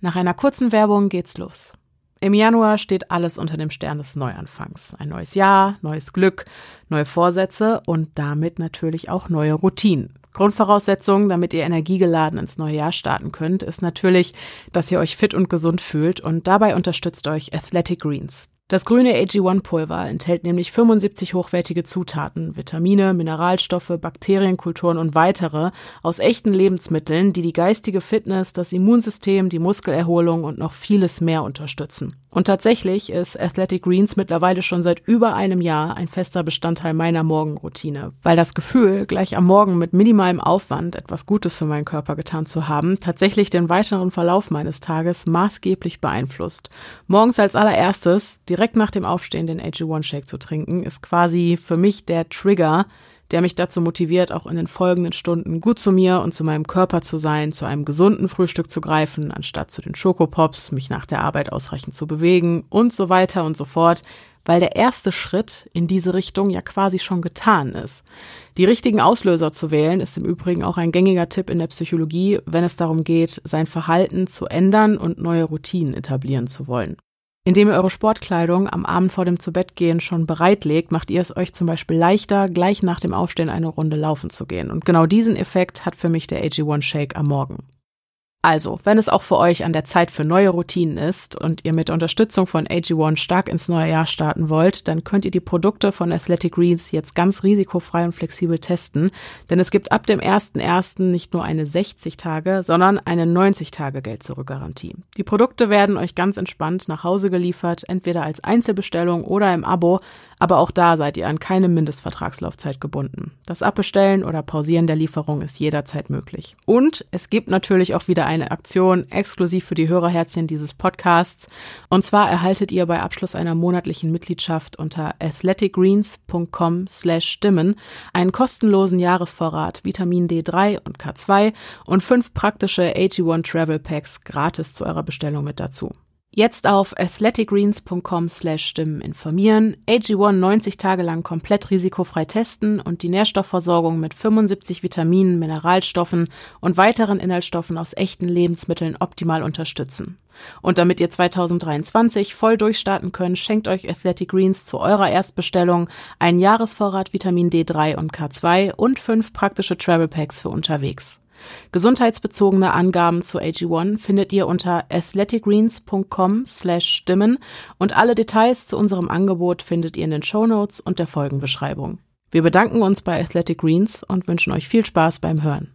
Nach einer kurzen Werbung geht's los. Im Januar steht alles unter dem Stern des Neuanfangs. Ein neues Jahr, neues Glück, neue Vorsätze und damit natürlich auch neue Routinen. Grundvoraussetzung, damit ihr energiegeladen ins neue Jahr starten könnt, ist natürlich, dass ihr euch fit und gesund fühlt und dabei unterstützt euch Athletic Greens. Das grüne AG1-Pulver enthält nämlich 75 hochwertige Zutaten, Vitamine, Mineralstoffe, Bakterienkulturen und weitere aus echten Lebensmitteln, die die geistige Fitness, das Immunsystem, die Muskelerholung und noch vieles mehr unterstützen. Und tatsächlich ist Athletic Greens mittlerweile schon seit über einem Jahr ein fester Bestandteil meiner Morgenroutine, weil das Gefühl, gleich am Morgen mit minimalem Aufwand etwas Gutes für meinen Körper getan zu haben, tatsächlich den weiteren Verlauf meines Tages maßgeblich beeinflusst. Morgens als allererstes direkt nach dem Aufstehen den AG1-Shake zu trinken, ist quasi für mich der Trigger, der mich dazu motiviert, auch in den folgenden Stunden gut zu mir und zu meinem Körper zu sein, zu einem gesunden Frühstück zu greifen, anstatt zu den Schokopops, mich nach der Arbeit ausreichend zu bewegen und so weiter und so fort, weil der erste Schritt in diese Richtung ja quasi schon getan ist. Die richtigen Auslöser zu wählen ist im Übrigen auch ein gängiger Tipp in der Psychologie, wenn es darum geht, sein Verhalten zu ändern und neue Routinen etablieren zu wollen. Indem ihr eure Sportkleidung am Abend vor dem Zubettgehen schon bereitlegt, macht ihr es euch zum Beispiel leichter, gleich nach dem Aufstehen eine Runde laufen zu gehen. Und genau diesen Effekt hat für mich der AG1 Shake am Morgen. Also, wenn es auch für euch an der Zeit für neue Routinen ist und ihr mit Unterstützung von AG1 stark ins neue Jahr starten wollt, dann könnt ihr die Produkte von Athletic Greens jetzt ganz risikofrei und flexibel testen, denn es gibt ab dem 1.1. nicht nur eine 60 Tage, sondern eine 90 Tage Geld-Zurück-Garantie. Die Produkte werden euch ganz entspannt nach Hause geliefert, entweder als Einzelbestellung oder im Abo, aber auch da seid ihr an keine Mindestvertragslaufzeit gebunden. Das Abbestellen oder Pausieren der Lieferung ist jederzeit möglich. Und es gibt natürlich auch wieder eine Aktion exklusiv für die Hörerherzchen dieses Podcasts. Und zwar erhaltet ihr bei Abschluss einer monatlichen Mitgliedschaft unter athleticgreens.com slash stimmen einen kostenlosen Jahresvorrat Vitamin D3 und K2 und fünf praktische AG1 Travel Packs gratis zu eurer Bestellung mit dazu. Jetzt auf athleticgreens.com slash Stimmen informieren, AG1 90 Tage lang komplett risikofrei testen und die Nährstoffversorgung mit 75 Vitaminen, Mineralstoffen und weiteren Inhaltsstoffen aus echten Lebensmitteln optimal unterstützen. Und damit ihr 2023 voll durchstarten könnt, schenkt euch Athletic Greens zu eurer Erstbestellung einen Jahresvorrat Vitamin D3 und K2 und fünf praktische Travel Packs für unterwegs. Gesundheitsbezogene Angaben zu AG1 findet ihr unter athleticgreens.com slash stimmen und alle Details zu unserem Angebot findet ihr in den Shownotes und der Folgenbeschreibung. Wir bedanken uns bei Athletic Greens und wünschen euch viel Spaß beim Hören.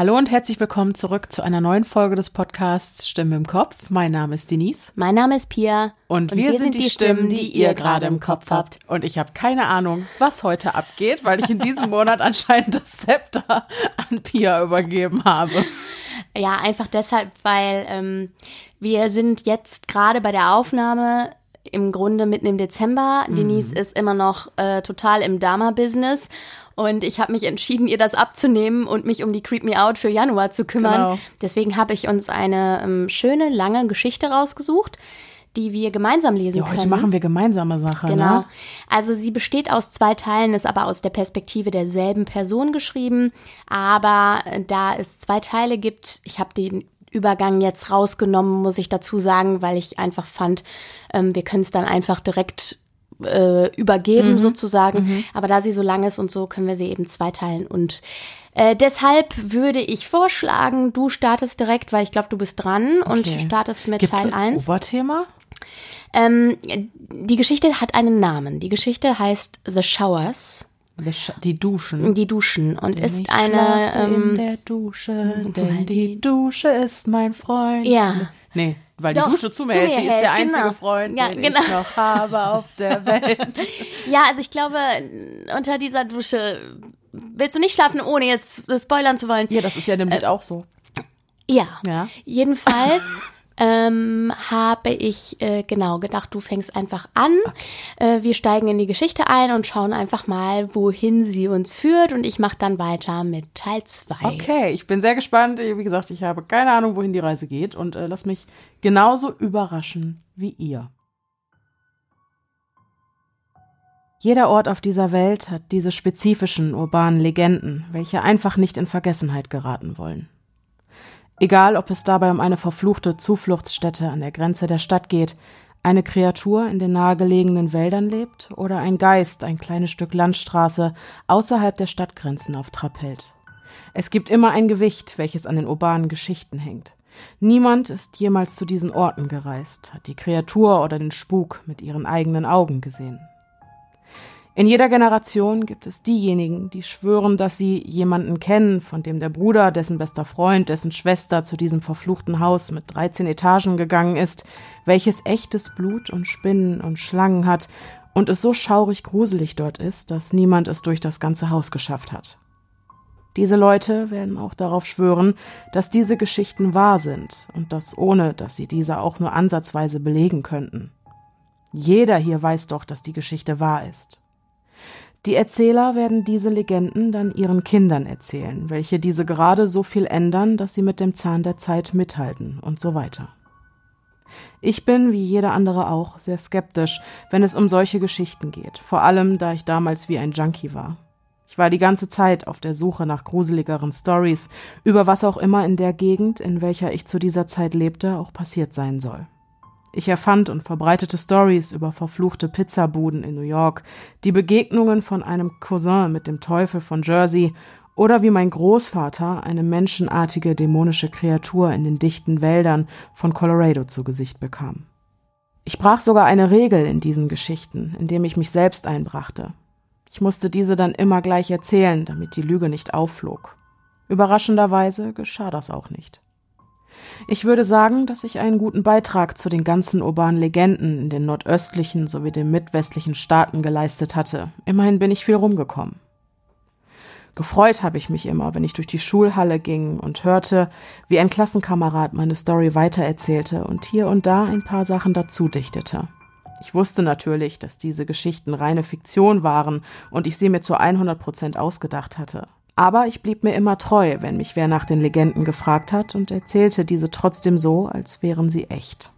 Hallo und herzlich willkommen zurück zu einer neuen Folge des Podcasts Stimme im Kopf. Mein Name ist Denise. Mein Name ist Pia. Und, und wir, wir, sind die Stimmen, die ihr gerade im Kopf habt. Und ich habe keine Ahnung, was heute abgeht, weil ich in diesem Monat anscheinend das Zepter an Pia übergeben habe. Ja, einfach deshalb, weil ähm, wir sind jetzt gerade bei der Aufnahme im Grunde mitten im Dezember. Mhm. Denise ist immer noch äh, total im Dama-Business und ich habe mich entschieden, ihr das abzunehmen und mich um die Creep Me Out für Januar zu kümmern. Genau. Deswegen habe ich uns eine ähm, schöne, lange Geschichte rausgesucht die wir gemeinsam lesen ja, heute können. Heute machen wir gemeinsame Sachen. Ne? Genau. Ne? Also sie besteht aus zwei Teilen, ist aber aus der Perspektive derselben Person geschrieben. Aber äh, da es zwei Teile gibt, ich habe den Übergang jetzt rausgenommen, muss ich dazu sagen, weil ich einfach fand, ähm, wir können es dann einfach direkt äh, übergeben mhm. sozusagen. Mhm. Aber da sie so lang ist und so, können wir sie eben zweiteilen. Und äh, deshalb würde ich vorschlagen, du startest direkt, weil ich glaube, du bist dran okay. und startest mit Gibt's Teil 1. Oberthema? Ähm, die Geschichte hat einen Namen. Die Geschichte heißt The Showers. Die Duschen. Die Duschen und denn ist eine ähm, in der Dusche, denn die Dusche ist mein Freund. Ja. Nee, weil Doch, die Dusche zu mir hält. Sie ist der einzige genau. Freund, ja, den genau. ich noch habe auf der Welt. ja, also ich glaube, unter dieser Dusche willst du nicht schlafen, ohne jetzt spoilern zu wollen. Ja, das ist ja in dem Lied äh, auch so. Ja. ja. Jedenfalls ähm, habe ich äh, genau gedacht, du fängst einfach an. Okay. Äh, wir steigen in die Geschichte ein und schauen einfach mal, wohin sie uns führt. Und ich mache dann weiter mit Teil 2. Okay, ich bin sehr gespannt. Wie gesagt, ich habe keine Ahnung, wohin die Reise geht. Und äh, lass mich genauso überraschen wie ihr. Jeder Ort auf dieser Welt hat diese spezifischen urbanen Legenden, welche einfach nicht in Vergessenheit geraten wollen. Egal, ob es dabei um eine verfluchte Zufluchtsstätte an der Grenze der Stadt geht, eine Kreatur in den nahegelegenen Wäldern lebt oder ein Geist ein kleines Stück Landstraße außerhalb der Stadtgrenzen auf Trab hält. Es gibt immer ein Gewicht, welches an den urbanen Geschichten hängt. Niemand ist jemals zu diesen Orten gereist, hat die Kreatur oder den Spuk mit ihren eigenen Augen gesehen. In jeder Generation gibt es diejenigen, die schwören, dass sie jemanden kennen, von dem der Bruder, dessen bester Freund, dessen Schwester zu diesem verfluchten Haus mit 13 Etagen gegangen ist, welches echtes Blut und Spinnen und Schlangen hat und es so schaurig gruselig dort ist, dass niemand es durch das ganze Haus geschafft hat. Diese Leute werden auch darauf schwören, dass diese Geschichten wahr sind und das ohne, dass sie diese auch nur ansatzweise belegen könnten. Jeder hier weiß doch, dass die Geschichte wahr ist. Die Erzähler werden diese Legenden dann ihren Kindern erzählen, welche diese gerade so viel ändern, dass sie mit dem Zahn der Zeit mithalten und so weiter. Ich bin, wie jeder andere auch, sehr skeptisch, wenn es um solche Geschichten geht, vor allem da ich damals wie ein Junkie war. Ich war die ganze Zeit auf der Suche nach gruseligeren Stories, über was auch immer in der Gegend, in welcher ich zu dieser Zeit lebte, auch passiert sein soll. Ich erfand und verbreitete Stories über verfluchte Pizzabuden in New York, die Begegnungen von einem Cousin mit dem Teufel von Jersey oder wie mein Großvater eine menschenartige dämonische Kreatur in den dichten Wäldern von Colorado zu Gesicht bekam. Ich brach sogar eine Regel in diesen Geschichten, indem ich mich selbst einbrachte. Ich musste diese dann immer gleich erzählen, damit die Lüge nicht aufflog. Überraschenderweise geschah das auch nicht. Ich würde sagen, dass ich einen guten Beitrag zu den ganzen urbanen Legenden in den nordöstlichen sowie den mitwestlichen Staaten geleistet hatte. Immerhin bin ich viel rumgekommen. Gefreut habe ich mich immer, wenn ich durch die Schulhalle ging und hörte, wie ein Klassenkamerad meine Story weitererzählte und hier und da ein paar Sachen dazu dichtete. Ich wusste natürlich, dass diese Geschichten reine Fiktion waren und ich sie mir zu 100 Prozent ausgedacht hatte. Aber ich blieb mir immer treu, wenn mich wer nach den Legenden gefragt hat und erzählte diese trotzdem so, als wären sie echt.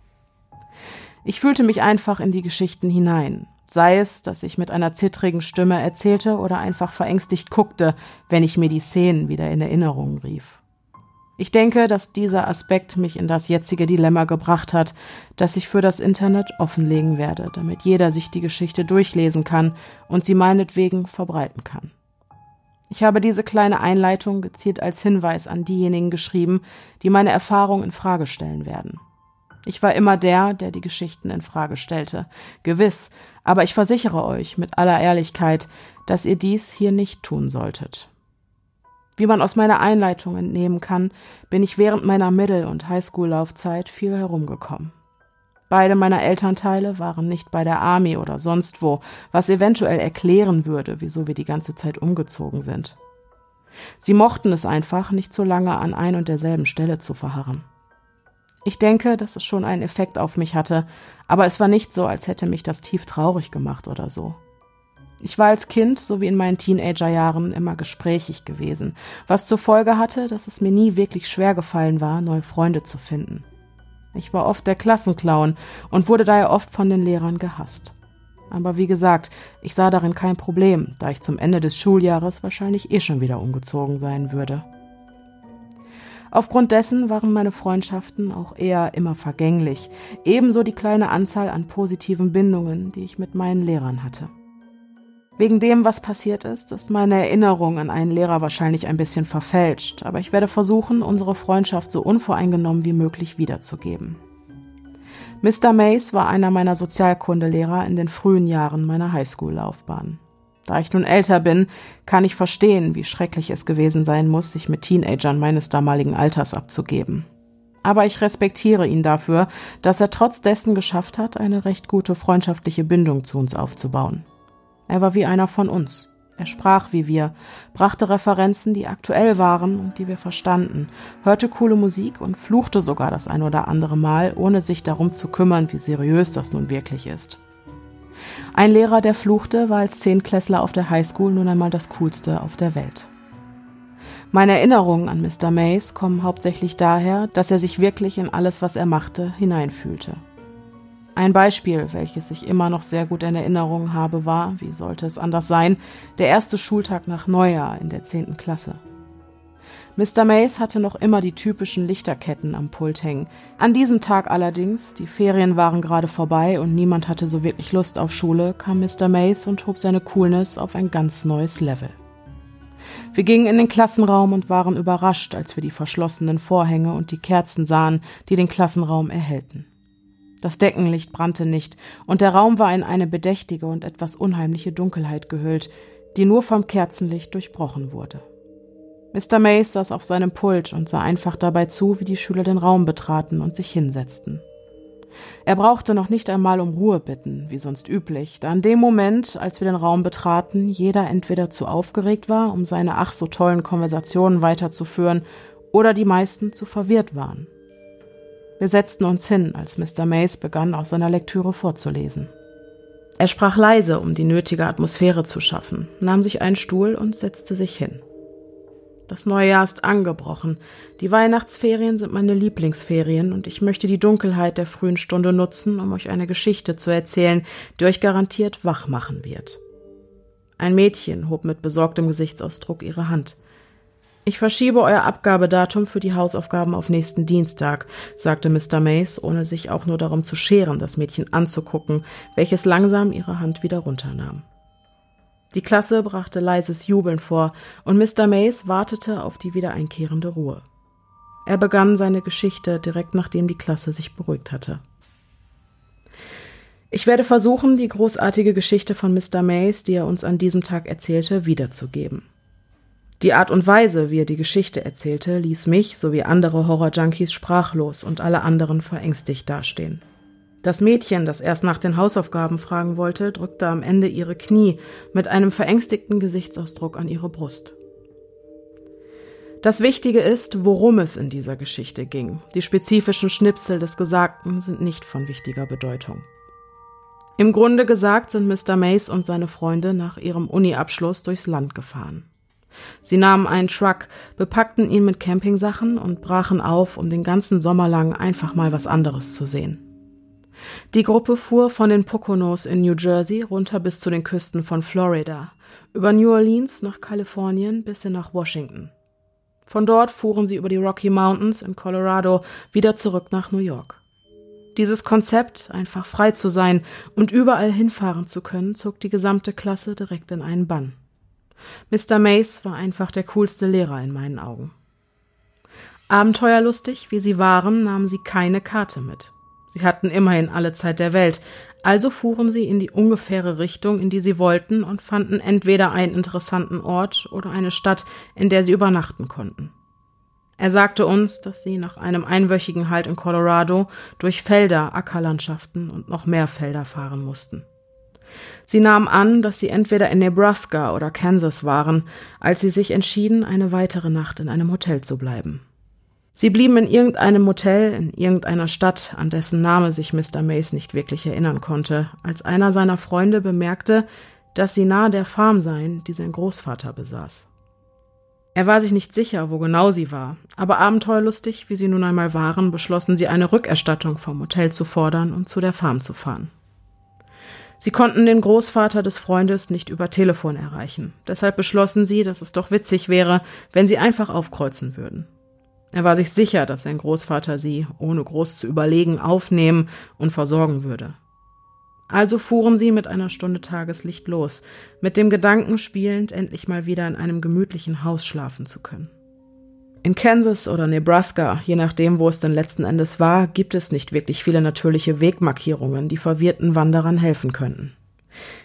Ich fühlte mich einfach in die Geschichten hinein, sei es, dass ich mit einer zittrigen Stimme erzählte oder einfach verängstigt guckte, wenn ich mir die Szenen wieder in Erinnerung rief. Ich denke, dass dieser Aspekt mich in das jetzige Dilemma gebracht hat, das ich für das Internet offenlegen werde, damit jeder sich die Geschichte durchlesen kann und sie meinetwegen verbreiten kann. Ich habe diese kleine Einleitung gezielt als Hinweis an diejenigen geschrieben, die meine Erfahrung in Frage stellen werden. Ich war immer der, der die Geschichten in Frage stellte. Gewiss, aber ich versichere euch mit aller Ehrlichkeit, dass ihr dies hier nicht tun solltet. Wie man aus meiner Einleitung entnehmen kann, bin ich während meiner Mittel- und Highschool-Laufzeit viel herumgekommen. Beide meiner Elternteile waren nicht bei der Army oder sonst wo, was eventuell erklären würde, wieso wir die ganze Zeit umgezogen sind. Sie mochten es einfach, nicht so lange an ein und derselben Stelle zu verharren. Ich denke, dass es schon einen Effekt auf mich hatte, aber es war nicht so, als hätte mich das tief traurig gemacht oder so. Ich war als Kind sowie in meinen Teenagerjahren immer gesprächig gewesen, was zur Folge hatte, dass es mir nie wirklich schwer gefallen war, neue Freunde zu finden. Ich war oft der Klassenclown und wurde daher oft von den Lehrern gehasst. Aber wie gesagt, ich sah darin kein Problem, da ich zum Ende des Schuljahres wahrscheinlich eh schon wieder umgezogen sein würde. Aufgrund dessen waren meine Freundschaften auch eher immer vergänglich, ebenso die kleine Anzahl an positiven Bindungen, die ich mit meinen Lehrern hatte. Wegen dem, was passiert ist, ist meine Erinnerung an einen Lehrer wahrscheinlich ein bisschen verfälscht, aber ich werde versuchen, unsere Freundschaft so unvoreingenommen wie möglich wiederzugeben. Mr. Mays war einer meiner Sozialkundelehrer in den frühen Jahren meiner Highschool-Laufbahn. Da ich nun älter bin, kann ich verstehen, wie schrecklich es gewesen sein muss, sich mit Teenagern meines damaligen Alters abzugeben. Aber ich respektiere ihn dafür, dass er trotz dessen geschafft hat, eine recht gute freundschaftliche Bindung zu uns aufzubauen. Er war wie einer von uns. Er sprach wie wir, brachte Referenzen, die aktuell waren und die wir verstanden, hörte coole Musik und fluchte sogar das ein oder andere Mal, ohne sich darum zu kümmern, wie seriös das nun wirklich ist. Ein Lehrer, der fluchte, war als Zehnklässler auf der Highschool nun einmal das Coolste auf der Welt. Meine Erinnerungen an Mr. Mays kommen hauptsächlich daher, dass er sich wirklich in alles, was er machte, hineinfühlte. Ein Beispiel, welches ich immer noch sehr gut in Erinnerung habe, war, wie sollte es anders sein, der erste Schultag nach Neujahr in der 10. Klasse. Mr. Mays hatte noch immer die typischen Lichterketten am Pult hängen. An diesem Tag allerdings, die Ferien waren gerade vorbei und niemand hatte so wirklich Lust auf Schule, kam Mr. Mays und hob seine Coolness auf ein ganz neues Level. Wir gingen in den Klassenraum und waren überrascht, als wir die verschlossenen Vorhänge und die Kerzen sahen, die den Klassenraum erhellten. Das Deckenlicht brannte nicht, und der Raum war in eine bedächtige und etwas unheimliche Dunkelheit gehüllt, die nur vom Kerzenlicht durchbrochen wurde. Mr. Mays saß auf seinem Pult und sah einfach dabei zu, wie die Schüler den Raum betraten und sich hinsetzten. Er brauchte noch nicht einmal um Ruhe bitten, wie sonst üblich, da in dem Moment, als wir den Raum betraten, jeder entweder zu aufgeregt war, um seine ach so tollen Konversationen weiterzuführen, oder die meisten zu verwirrt waren. Wir setzten uns hin, als Mr. Mays begann, aus seiner Lektüre vorzulesen. Er sprach leise, um die nötige Atmosphäre zu schaffen, nahm sich einen Stuhl und setzte sich hin. Das neue Jahr ist angebrochen. Die Weihnachtsferien sind meine Lieblingsferien und ich möchte die Dunkelheit der frühen Stunde nutzen, um euch eine Geschichte zu erzählen, die euch garantiert wach machen wird. Ein Mädchen hob mit besorgtem Gesichtsausdruck ihre Hand. Ich verschiebe euer Abgabedatum für die Hausaufgaben auf nächsten Dienstag, sagte Mr. Mays, ohne sich auch nur darum zu scheren, das Mädchen anzugucken, welches langsam ihre Hand wieder runternahm. Die Klasse brachte leises Jubeln vor, und Mr. Mays wartete auf die wieder einkehrende Ruhe. Er begann seine Geschichte direkt nachdem die Klasse sich beruhigt hatte. Ich werde versuchen, die großartige Geschichte von Mr. Mays, die er uns an diesem Tag erzählte, wiederzugeben. Die Art und Weise, wie er die Geschichte erzählte, ließ mich sowie andere Horror-Junkies sprachlos und alle anderen verängstigt dastehen. Das Mädchen, das erst nach den Hausaufgaben fragen wollte, drückte am Ende ihre Knie mit einem verängstigten Gesichtsausdruck an ihre Brust. Das Wichtige ist, worum es in dieser Geschichte ging. Die spezifischen Schnipsel des Gesagten sind nicht von wichtiger Bedeutung. Im Grunde gesagt sind Mr. Mace und seine Freunde nach ihrem Uni-Abschluss durchs Land gefahren. Sie nahmen einen Truck, bepackten ihn mit Campingsachen und brachen auf, um den ganzen Sommer lang einfach mal was anderes zu sehen. Die Gruppe fuhr von den Poconos in New Jersey runter bis zu den Küsten von Florida, über New Orleans nach Kalifornien bis hin nach Washington. Von dort fuhren sie über die Rocky Mountains in Colorado wieder zurück nach New York. Dieses Konzept, einfach frei zu sein und überall hinfahren zu können, zog die gesamte Klasse direkt in einen Bann. Mr. Mace war einfach der coolste Lehrer in meinen Augen. Abenteuerlustig, wie sie waren, nahmen sie keine Karte mit. Sie hatten immerhin alle Zeit der Welt, also fuhren sie in die ungefähre Richtung, in die sie wollten, und fanden entweder einen interessanten Ort oder eine Stadt, in der sie übernachten konnten. Er sagte uns, dass sie nach einem einwöchigen Halt in Colorado durch Felder, Ackerlandschaften und noch mehr Felder fahren mussten. Sie nahmen an, dass sie entweder in Nebraska oder Kansas waren, als sie sich entschieden, eine weitere Nacht in einem Hotel zu bleiben. Sie blieben in irgendeinem Hotel in irgendeiner Stadt, an dessen Name sich Mr. Mace nicht wirklich erinnern konnte, als einer seiner Freunde bemerkte, dass sie nahe der Farm seien, die sein Großvater besaß. Er war sich nicht sicher, wo genau sie war, aber abenteuerlustig, wie sie nun einmal waren, beschlossen sie eine Rückerstattung vom Hotel zu fordern und zu der Farm zu fahren. Sie konnten den Großvater des Freundes nicht über Telefon erreichen. Deshalb beschlossen sie, dass es doch witzig wäre, wenn sie einfach aufkreuzen würden. Er war sich sicher, dass sein Großvater sie, ohne groß zu überlegen, aufnehmen und versorgen würde. Also fuhren sie mit einer Stunde Tageslicht los, mit dem Gedanken spielend, endlich mal wieder in einem gemütlichen Haus schlafen zu können. In Kansas oder Nebraska, je nachdem, wo es denn letzten Endes war, gibt es nicht wirklich viele natürliche Wegmarkierungen, die verwirrten Wanderern helfen könnten.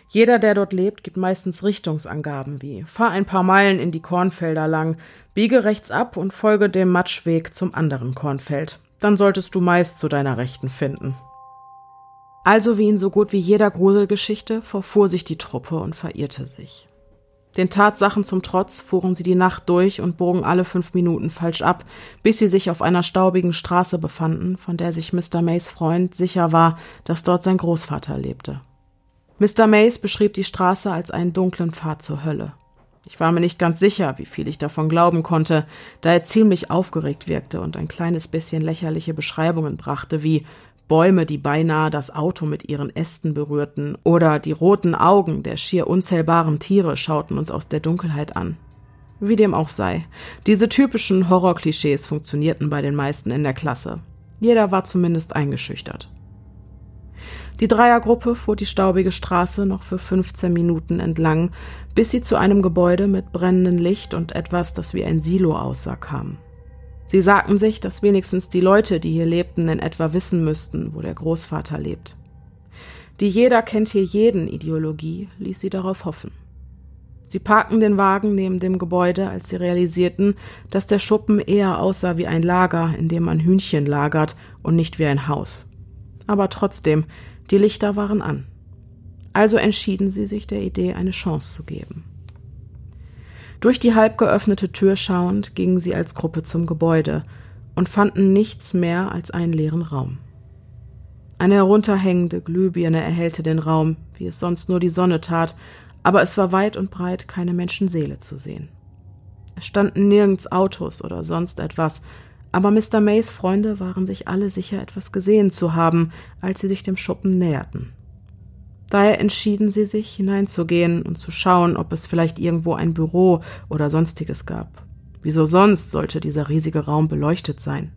Jeder, der dort lebt, gibt meistens Richtungsangaben wie fahr ein paar Meilen in die Kornfelder lang, biege rechts ab und folge dem Matschweg zum anderen Kornfeld. Dann solltest du meist zu deiner Rechten finden. Also wie in so gut wie jeder Gruselgeschichte verfuhr sich die Truppe und verirrte sich. Den Tatsachen zum Trotz fuhren sie die Nacht durch und bogen alle fünf Minuten falsch ab, bis sie sich auf einer staubigen Straße befanden, von der sich Mr. Mays Freund sicher war, dass dort sein Großvater lebte. Mr. Mays beschrieb die Straße als einen dunklen Pfad zur Hölle. Ich war mir nicht ganz sicher, wie viel ich davon glauben konnte, da er ziemlich aufgeregt wirkte und ein kleines bisschen lächerliche Beschreibungen brachte, wie Bäume, die beinahe das Auto mit ihren Ästen berührten, oder die roten Augen der schier unzählbaren Tiere schauten uns aus der Dunkelheit an. Wie dem auch sei, diese typischen Horrorklischees funktionierten bei den meisten in der Klasse. Jeder war zumindest eingeschüchtert. Die Dreiergruppe fuhr die staubige Straße noch für 15 Minuten entlang, bis sie zu einem Gebäude mit brennendem Licht und etwas, das wie ein Silo aussah, kam. Sie sagten sich, dass wenigstens die Leute, die hier lebten, in etwa wissen müssten, wo der Großvater lebt. Die Jeder kennt hier jeden Ideologie ließ sie darauf hoffen. Sie parkten den Wagen neben dem Gebäude, als sie realisierten, dass der Schuppen eher aussah wie ein Lager, in dem man Hühnchen lagert und nicht wie ein Haus. Aber trotzdem, die Lichter waren an. Also entschieden sie sich der Idee eine Chance zu geben. Durch die halb geöffnete Tür schauend gingen sie als Gruppe zum Gebäude und fanden nichts mehr als einen leeren Raum. Eine herunterhängende Glühbirne erhellte den Raum, wie es sonst nur die Sonne tat, aber es war weit und breit keine Menschenseele zu sehen. Es standen nirgends Autos oder sonst etwas, aber Mr. Mays Freunde waren sich alle sicher, etwas gesehen zu haben, als sie sich dem Schuppen näherten. Daher entschieden sie sich, hineinzugehen und zu schauen, ob es vielleicht irgendwo ein Büro oder sonstiges gab. Wieso sonst sollte dieser riesige Raum beleuchtet sein?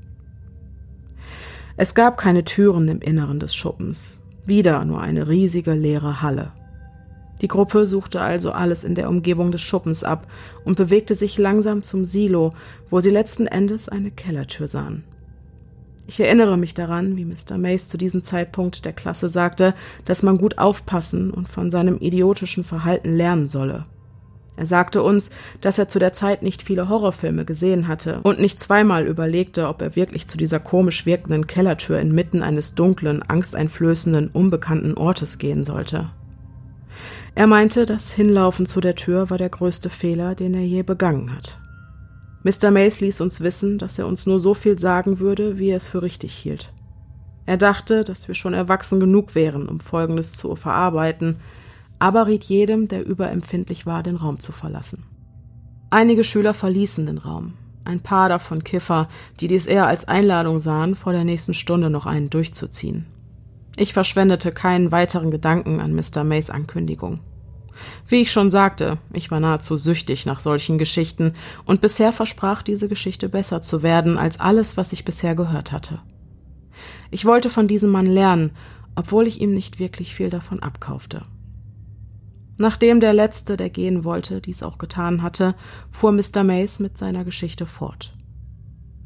Es gab keine Türen im Inneren des Schuppens, wieder nur eine riesige leere Halle. Die Gruppe suchte also alles in der Umgebung des Schuppens ab und bewegte sich langsam zum Silo, wo sie letzten Endes eine Kellertür sahen. Ich erinnere mich daran, wie Mr. Mace zu diesem Zeitpunkt der Klasse sagte, dass man gut aufpassen und von seinem idiotischen Verhalten lernen solle. Er sagte uns, dass er zu der Zeit nicht viele Horrorfilme gesehen hatte und nicht zweimal überlegte, ob er wirklich zu dieser komisch wirkenden Kellertür inmitten eines dunklen, angsteinflößenden, unbekannten Ortes gehen sollte. Er meinte, das Hinlaufen zu der Tür war der größte Fehler, den er je begangen hat. Mr. Mace ließ uns wissen, dass er uns nur so viel sagen würde, wie er es für richtig hielt. Er dachte, dass wir schon erwachsen genug wären, um Folgendes zu verarbeiten, aber riet jedem, der überempfindlich war, den Raum zu verlassen. Einige Schüler verließen den Raum, ein paar davon Kiffer, die dies eher als Einladung sahen, vor der nächsten Stunde noch einen durchzuziehen. Ich verschwendete keinen weiteren Gedanken an Mr. Mays Ankündigung. Wie ich schon sagte, ich war nahezu süchtig nach solchen Geschichten, und bisher versprach diese Geschichte besser zu werden als alles, was ich bisher gehört hatte. Ich wollte von diesem Mann lernen, obwohl ich ihm nicht wirklich viel davon abkaufte. Nachdem der Letzte, der gehen wollte, dies auch getan hatte, fuhr Mr. Mays mit seiner Geschichte fort.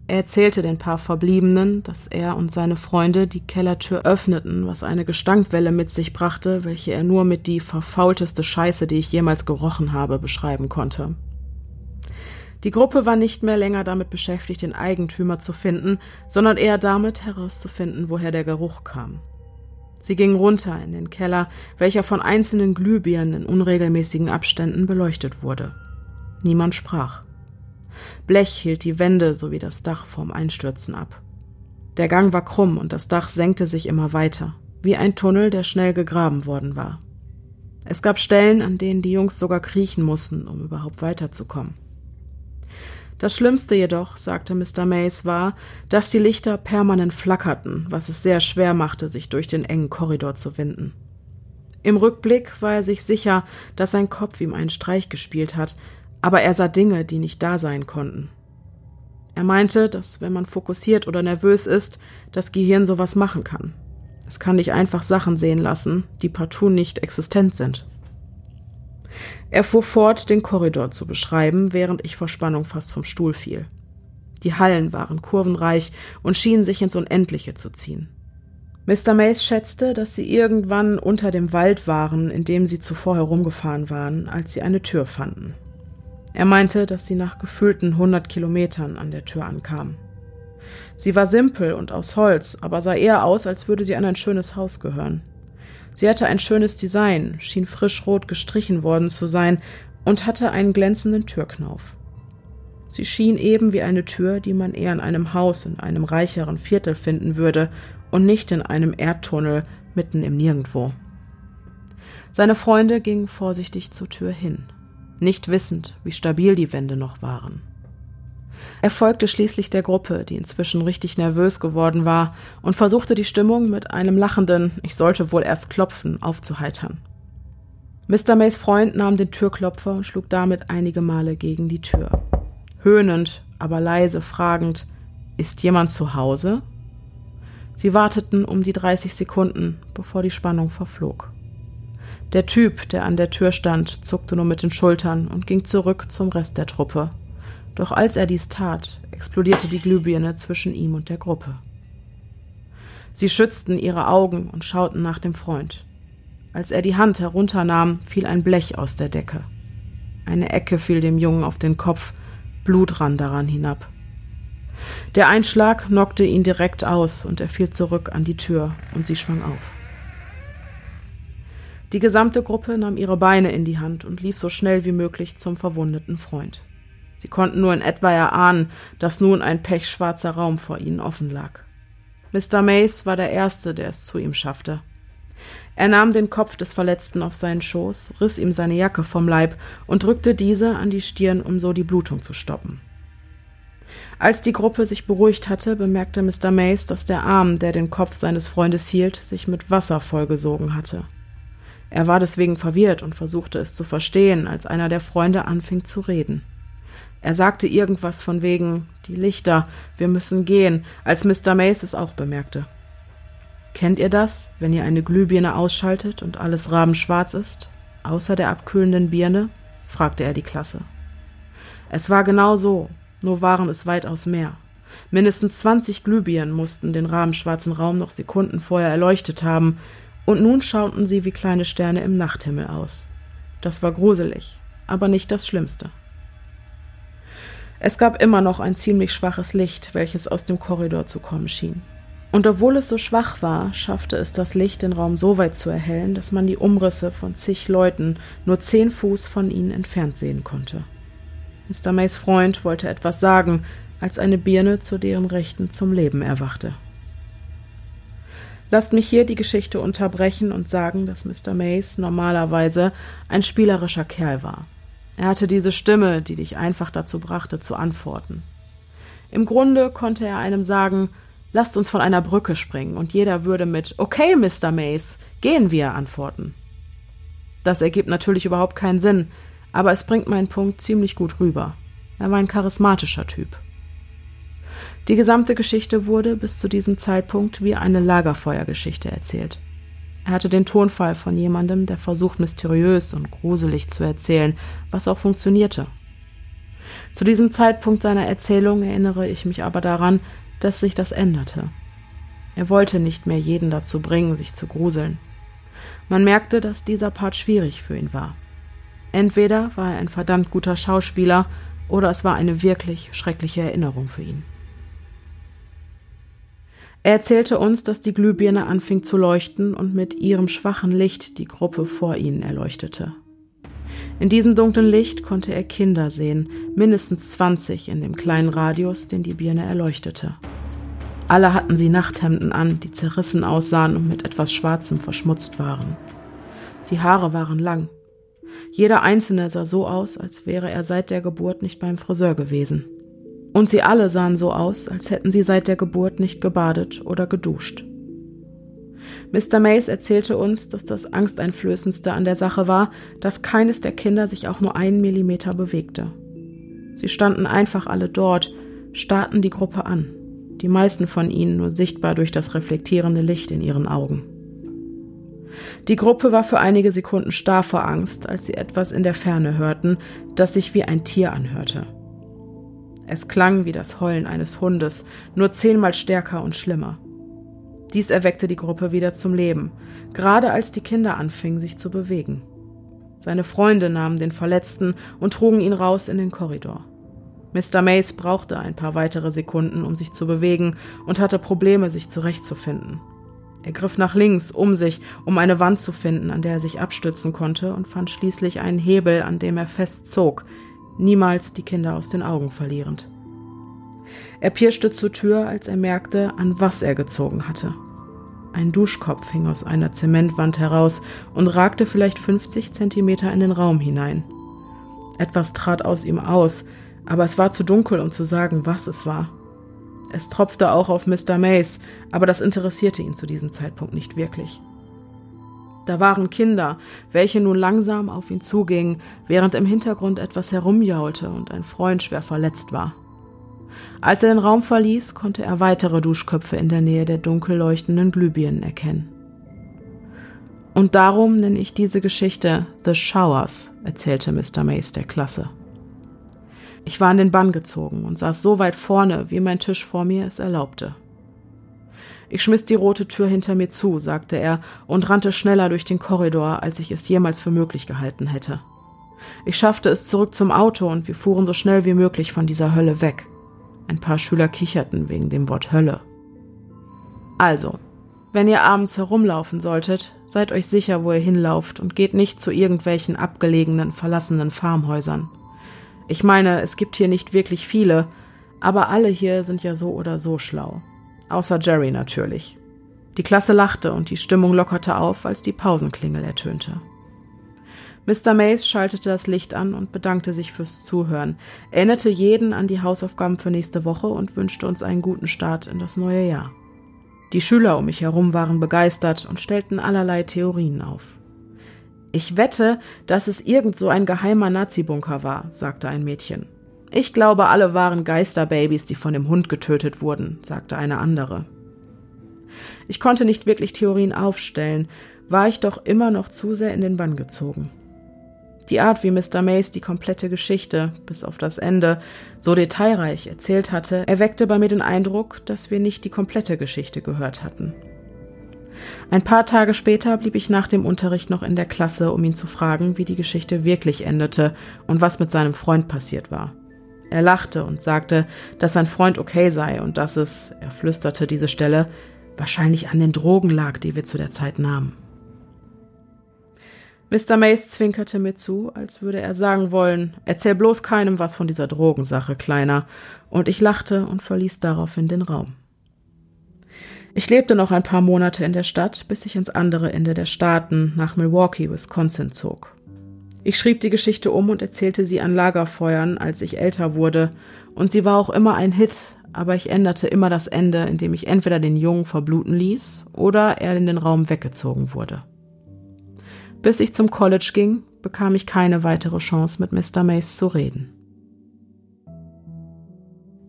Er erzählte den paar Verbliebenen, dass er und seine Freunde die Kellertür öffneten, was eine Gestankwelle mit sich brachte, welche er nur mit die verfaulteste Scheiße, die ich jemals gerochen habe, beschreiben konnte. Die Gruppe war nicht mehr länger damit beschäftigt, den Eigentümer zu finden, sondern eher damit herauszufinden, woher der Geruch kam. Sie gingen runter in den Keller, welcher von einzelnen Glühbirnen in unregelmäßigen Abständen beleuchtet wurde. Niemand sprach. Blech hielt die Wände sowie das Dach vorm Einstürzen ab. Der Gang war krumm und das Dach senkte sich immer weiter, wie ein Tunnel, der schnell gegraben worden war. Es gab Stellen, an denen die Jungs sogar kriechen mussten, um überhaupt weiterzukommen. Das Schlimmste jedoch, sagte Mr. Mays, war, dass die Lichter permanent flackerten, was es sehr schwer machte, sich durch den engen Korridor zu winden. Im Rückblick war er sich sicher, dass sein Kopf ihm einen Streich gespielt hat, aber er sah Dinge, die nicht da sein konnten. Er meinte, dass wenn man fokussiert oder nervös ist, das Gehirn sowas machen kann. Es kann dich einfach Sachen sehen lassen, die partout nicht existent sind. Er fuhr fort, den Korridor zu beschreiben, während ich vor Spannung fast vom Stuhl fiel. Die Hallen waren kurvenreich und schienen sich ins Unendliche zu ziehen. Mr. Mace schätzte, dass sie irgendwann unter dem Wald waren, in dem sie zuvor herumgefahren waren, als sie eine Tür fanden. Er meinte, dass sie nach gefühlten hundert Kilometern an der Tür ankam. Sie war simpel und aus Holz, aber sah eher aus, als würde sie an ein schönes Haus gehören. Sie hatte ein schönes Design, schien frisch rot gestrichen worden zu sein und hatte einen glänzenden Türknauf. Sie schien eben wie eine Tür, die man eher in einem Haus in einem reicheren Viertel finden würde und nicht in einem Erdtunnel mitten im Nirgendwo. Seine Freunde gingen vorsichtig zur Tür hin nicht wissend, wie stabil die Wände noch waren. Er folgte schließlich der Gruppe, die inzwischen richtig nervös geworden war, und versuchte die Stimmung mit einem lachenden Ich sollte wohl erst klopfen aufzuheitern. Mr. Mays Freund nahm den Türklopfer und schlug damit einige Male gegen die Tür. Höhnend, aber leise fragend Ist jemand zu Hause? Sie warteten um die 30 Sekunden, bevor die Spannung verflog. Der Typ, der an der Tür stand, zuckte nur mit den Schultern und ging zurück zum Rest der Truppe. Doch als er dies tat, explodierte die Glühbirne zwischen ihm und der Gruppe. Sie schützten ihre Augen und schauten nach dem Freund. Als er die Hand herunternahm, fiel ein Blech aus der Decke. Eine Ecke fiel dem Jungen auf den Kopf, Blut rann daran hinab. Der Einschlag knockte ihn direkt aus und er fiel zurück an die Tür und sie schwang auf. Die gesamte Gruppe nahm ihre Beine in die Hand und lief so schnell wie möglich zum verwundeten Freund. Sie konnten nur in etwa erahnen, dass nun ein pechschwarzer Raum vor ihnen offen lag. Mr. Mace war der Erste, der es zu ihm schaffte. Er nahm den Kopf des Verletzten auf seinen Schoß, riss ihm seine Jacke vom Leib und drückte diese an die Stirn, um so die Blutung zu stoppen. Als die Gruppe sich beruhigt hatte, bemerkte Mr. Mace, dass der Arm, der den Kopf seines Freundes hielt, sich mit Wasser vollgesogen hatte. Er war deswegen verwirrt und versuchte es zu verstehen, als einer der Freunde anfing zu reden. Er sagte irgendwas von wegen die Lichter, wir müssen gehen, als Mr. Mace es auch bemerkte. Kennt ihr das, wenn ihr eine Glühbirne ausschaltet und alles rabenschwarz ist, außer der abkühlenden Birne? fragte er die Klasse. Es war genau so, nur waren es weitaus mehr. Mindestens zwanzig Glühbirnen mussten den rabenschwarzen Raum noch Sekunden vorher erleuchtet haben, und nun schauten sie wie kleine Sterne im Nachthimmel aus. Das war gruselig, aber nicht das Schlimmste. Es gab immer noch ein ziemlich schwaches Licht, welches aus dem Korridor zu kommen schien. Und obwohl es so schwach war, schaffte es das Licht, den Raum so weit zu erhellen, dass man die Umrisse von zig Leuten nur zehn Fuß von ihnen entfernt sehen konnte. Mr. Mays Freund wollte etwas sagen, als eine Birne zu deren Rechten zum Leben erwachte. Lasst mich hier die Geschichte unterbrechen und sagen, dass Mr. Mays normalerweise ein spielerischer Kerl war. Er hatte diese Stimme, die dich einfach dazu brachte, zu antworten. Im Grunde konnte er einem sagen, lasst uns von einer Brücke springen, und jeder würde mit Okay, Mr. Mace, gehen wir antworten. Das ergibt natürlich überhaupt keinen Sinn, aber es bringt meinen Punkt ziemlich gut rüber. Er war ein charismatischer Typ. Die gesamte Geschichte wurde bis zu diesem Zeitpunkt wie eine Lagerfeuergeschichte erzählt. Er hatte den Tonfall von jemandem, der versucht, mysteriös und gruselig zu erzählen, was auch funktionierte. Zu diesem Zeitpunkt seiner Erzählung erinnere ich mich aber daran, dass sich das änderte. Er wollte nicht mehr jeden dazu bringen, sich zu gruseln. Man merkte, dass dieser Part schwierig für ihn war. Entweder war er ein verdammt guter Schauspieler oder es war eine wirklich schreckliche Erinnerung für ihn. Er erzählte uns, dass die Glühbirne anfing zu leuchten und mit ihrem schwachen Licht die Gruppe vor ihnen erleuchtete. In diesem dunklen Licht konnte er Kinder sehen, mindestens zwanzig in dem kleinen Radius, den die Birne erleuchtete. Alle hatten sie Nachthemden an, die zerrissen aussahen und mit etwas Schwarzem verschmutzt waren. Die Haare waren lang. Jeder einzelne sah so aus, als wäre er seit der Geburt nicht beim Friseur gewesen. Und sie alle sahen so aus, als hätten sie seit der Geburt nicht gebadet oder geduscht. Mr. Mays erzählte uns, dass das Angsteinflößendste an der Sache war, dass keines der Kinder sich auch nur einen Millimeter bewegte. Sie standen einfach alle dort, starrten die Gruppe an, die meisten von ihnen nur sichtbar durch das reflektierende Licht in ihren Augen. Die Gruppe war für einige Sekunden starr vor Angst, als sie etwas in der Ferne hörten, das sich wie ein Tier anhörte. Es klang wie das Heulen eines Hundes, nur zehnmal stärker und schlimmer. Dies erweckte die Gruppe wieder zum Leben, gerade als die Kinder anfingen, sich zu bewegen. Seine Freunde nahmen den Verletzten und trugen ihn raus in den Korridor. Mr. Mace brauchte ein paar weitere Sekunden, um sich zu bewegen und hatte Probleme, sich zurechtzufinden. Er griff nach links um sich, um eine Wand zu finden, an der er sich abstützen konnte, und fand schließlich einen Hebel, an dem er festzog, niemals die Kinder aus den Augen verlierend. Er pirschte zur Tür, als er merkte, an was er gezogen hatte. Ein Duschkopf hing aus einer Zementwand heraus und ragte vielleicht 50 Zentimeter in den Raum hinein. Etwas trat aus ihm aus, aber es war zu dunkel, um zu sagen, was es war. Es tropfte auch auf Mr. Mace, aber das interessierte ihn zu diesem Zeitpunkt nicht wirklich. Da waren Kinder, welche nun langsam auf ihn zugingen, während im Hintergrund etwas herumjaulte und ein Freund schwer verletzt war. Als er den Raum verließ, konnte er weitere Duschköpfe in der Nähe der dunkel leuchtenden Glühbirnen erkennen. Und darum nenne ich diese Geschichte The Showers, erzählte Mr. Mace der Klasse. Ich war in den Bann gezogen und saß so weit vorne, wie mein Tisch vor mir es erlaubte. Ich schmiss die rote Tür hinter mir zu, sagte er und rannte schneller durch den Korridor, als ich es jemals für möglich gehalten hätte. Ich schaffte es zurück zum Auto und wir fuhren so schnell wie möglich von dieser Hölle weg. Ein paar Schüler kicherten wegen dem Wort Hölle. Also, wenn ihr abends herumlaufen solltet, seid euch sicher, wo ihr hinlauft und geht nicht zu irgendwelchen abgelegenen, verlassenen Farmhäusern. Ich meine, es gibt hier nicht wirklich viele, aber alle hier sind ja so oder so schlau. Außer Jerry natürlich. Die Klasse lachte und die Stimmung lockerte auf, als die Pausenklingel ertönte. Mr. Mays schaltete das Licht an und bedankte sich fürs Zuhören, erinnerte jeden an die Hausaufgaben für nächste Woche und wünschte uns einen guten Start in das neue Jahr. Die Schüler um mich herum waren begeistert und stellten allerlei Theorien auf. Ich wette, dass es irgend so ein geheimer Nazi-Bunker war, sagte ein Mädchen. Ich glaube, alle waren Geisterbabys, die von dem Hund getötet wurden, sagte eine andere. Ich konnte nicht wirklich Theorien aufstellen, war ich doch immer noch zu sehr in den Bann gezogen. Die Art, wie Mr. Mace die komplette Geschichte, bis auf das Ende, so detailreich erzählt hatte, erweckte bei mir den Eindruck, dass wir nicht die komplette Geschichte gehört hatten. Ein paar Tage später blieb ich nach dem Unterricht noch in der Klasse, um ihn zu fragen, wie die Geschichte wirklich endete und was mit seinem Freund passiert war. Er lachte und sagte, dass sein Freund okay sei und dass es, er flüsterte diese Stelle, wahrscheinlich an den Drogen lag, die wir zu der Zeit nahmen. Mr. Mace zwinkerte mir zu, als würde er sagen wollen, erzähl bloß keinem was von dieser Drogensache, Kleiner, und ich lachte und verließ daraufhin den Raum. Ich lebte noch ein paar Monate in der Stadt, bis ich ins andere Ende der Staaten nach Milwaukee, Wisconsin zog. Ich schrieb die Geschichte um und erzählte sie an Lagerfeuern, als ich älter wurde, und sie war auch immer ein Hit, aber ich änderte immer das Ende, indem ich entweder den Jungen verbluten ließ oder er in den Raum weggezogen wurde. Bis ich zum College ging, bekam ich keine weitere Chance, mit Mr. Mace zu reden.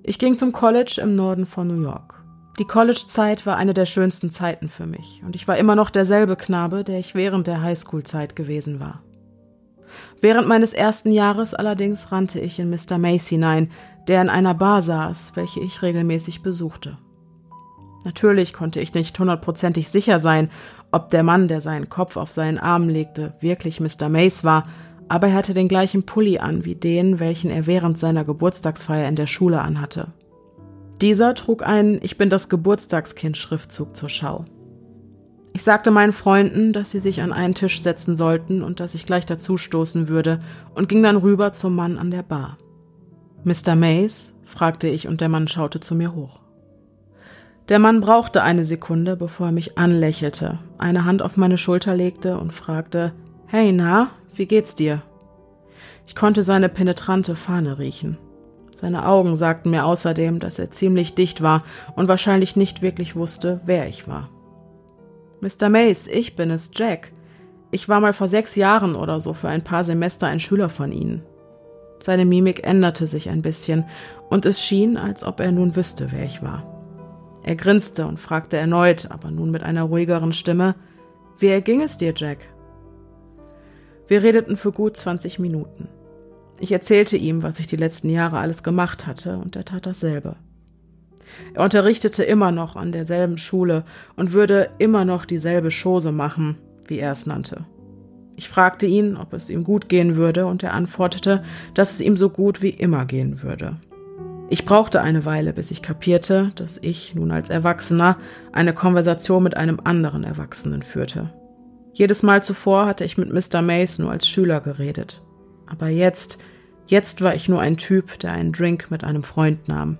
Ich ging zum College im Norden von New York. Die College-Zeit war eine der schönsten Zeiten für mich und ich war immer noch derselbe Knabe, der ich während der Highschool-Zeit gewesen war. Während meines ersten Jahres allerdings rannte ich in Mr. Mace hinein, der in einer Bar saß, welche ich regelmäßig besuchte. Natürlich konnte ich nicht hundertprozentig sicher sein, ob der Mann, der seinen Kopf auf seinen Arm legte, wirklich Mr. Mace war, aber er hatte den gleichen Pulli an wie den, welchen er während seiner Geburtstagsfeier in der Schule anhatte. Dieser trug einen Ich bin das Geburtstagskind Schriftzug zur Schau. Ich sagte meinen Freunden, dass sie sich an einen Tisch setzen sollten und dass ich gleich dazu stoßen würde und ging dann rüber zum Mann an der Bar. Mr. Mays? fragte ich und der Mann schaute zu mir hoch. Der Mann brauchte eine Sekunde, bevor er mich anlächelte, eine Hand auf meine Schulter legte und fragte, Hey, na, wie geht's dir? Ich konnte seine penetrante Fahne riechen. Seine Augen sagten mir außerdem, dass er ziemlich dicht war und wahrscheinlich nicht wirklich wusste, wer ich war. Mr. Mace, ich bin es, Jack. Ich war mal vor sechs Jahren oder so für ein paar Semester ein Schüler von Ihnen. Seine Mimik änderte sich ein bisschen, und es schien, als ob er nun wüsste, wer ich war. Er grinste und fragte erneut, aber nun mit einer ruhigeren Stimme, wie erging es dir, Jack? Wir redeten für gut 20 Minuten. Ich erzählte ihm, was ich die letzten Jahre alles gemacht hatte, und er tat dasselbe. Er unterrichtete immer noch an derselben Schule und würde immer noch dieselbe Chose machen, wie er es nannte. Ich fragte ihn, ob es ihm gut gehen würde, und er antwortete, dass es ihm so gut wie immer gehen würde. Ich brauchte eine Weile, bis ich kapierte, dass ich nun als Erwachsener eine Konversation mit einem anderen Erwachsenen führte. Jedes Mal zuvor hatte ich mit Mr. Mace nur als Schüler geredet. Aber jetzt, jetzt war ich nur ein Typ, der einen Drink mit einem Freund nahm.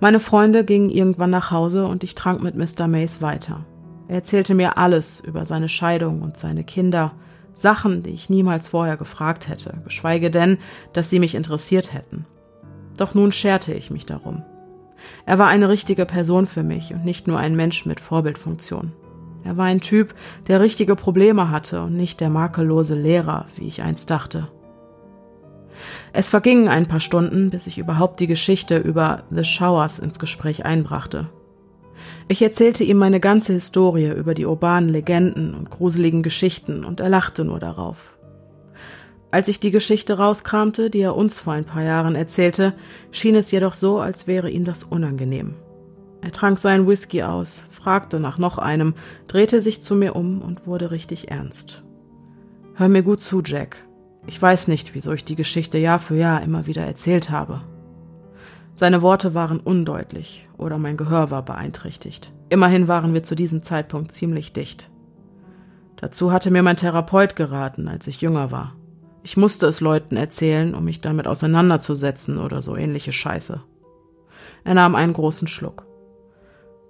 Meine Freunde gingen irgendwann nach Hause und ich trank mit Mr. Mace weiter. Er erzählte mir alles über seine Scheidung und seine Kinder, Sachen, die ich niemals vorher gefragt hätte, geschweige denn, dass sie mich interessiert hätten. Doch nun scherte ich mich darum. Er war eine richtige Person für mich und nicht nur ein Mensch mit Vorbildfunktion. Er war ein Typ, der richtige Probleme hatte und nicht der makellose Lehrer, wie ich einst dachte. Es vergingen ein paar Stunden, bis ich überhaupt die Geschichte über The Showers ins Gespräch einbrachte. Ich erzählte ihm meine ganze Historie über die urbanen Legenden und gruseligen Geschichten und er lachte nur darauf. Als ich die Geschichte rauskramte, die er uns vor ein paar Jahren erzählte, schien es jedoch so, als wäre ihm das unangenehm. Er trank seinen Whisky aus, fragte nach noch einem, drehte sich zu mir um und wurde richtig ernst. Hör mir gut zu, Jack. Ich weiß nicht, wieso ich die Geschichte Jahr für Jahr immer wieder erzählt habe. Seine Worte waren undeutlich oder mein Gehör war beeinträchtigt. Immerhin waren wir zu diesem Zeitpunkt ziemlich dicht. Dazu hatte mir mein Therapeut geraten, als ich jünger war. Ich musste es Leuten erzählen, um mich damit auseinanderzusetzen oder so ähnliche Scheiße. Er nahm einen großen Schluck.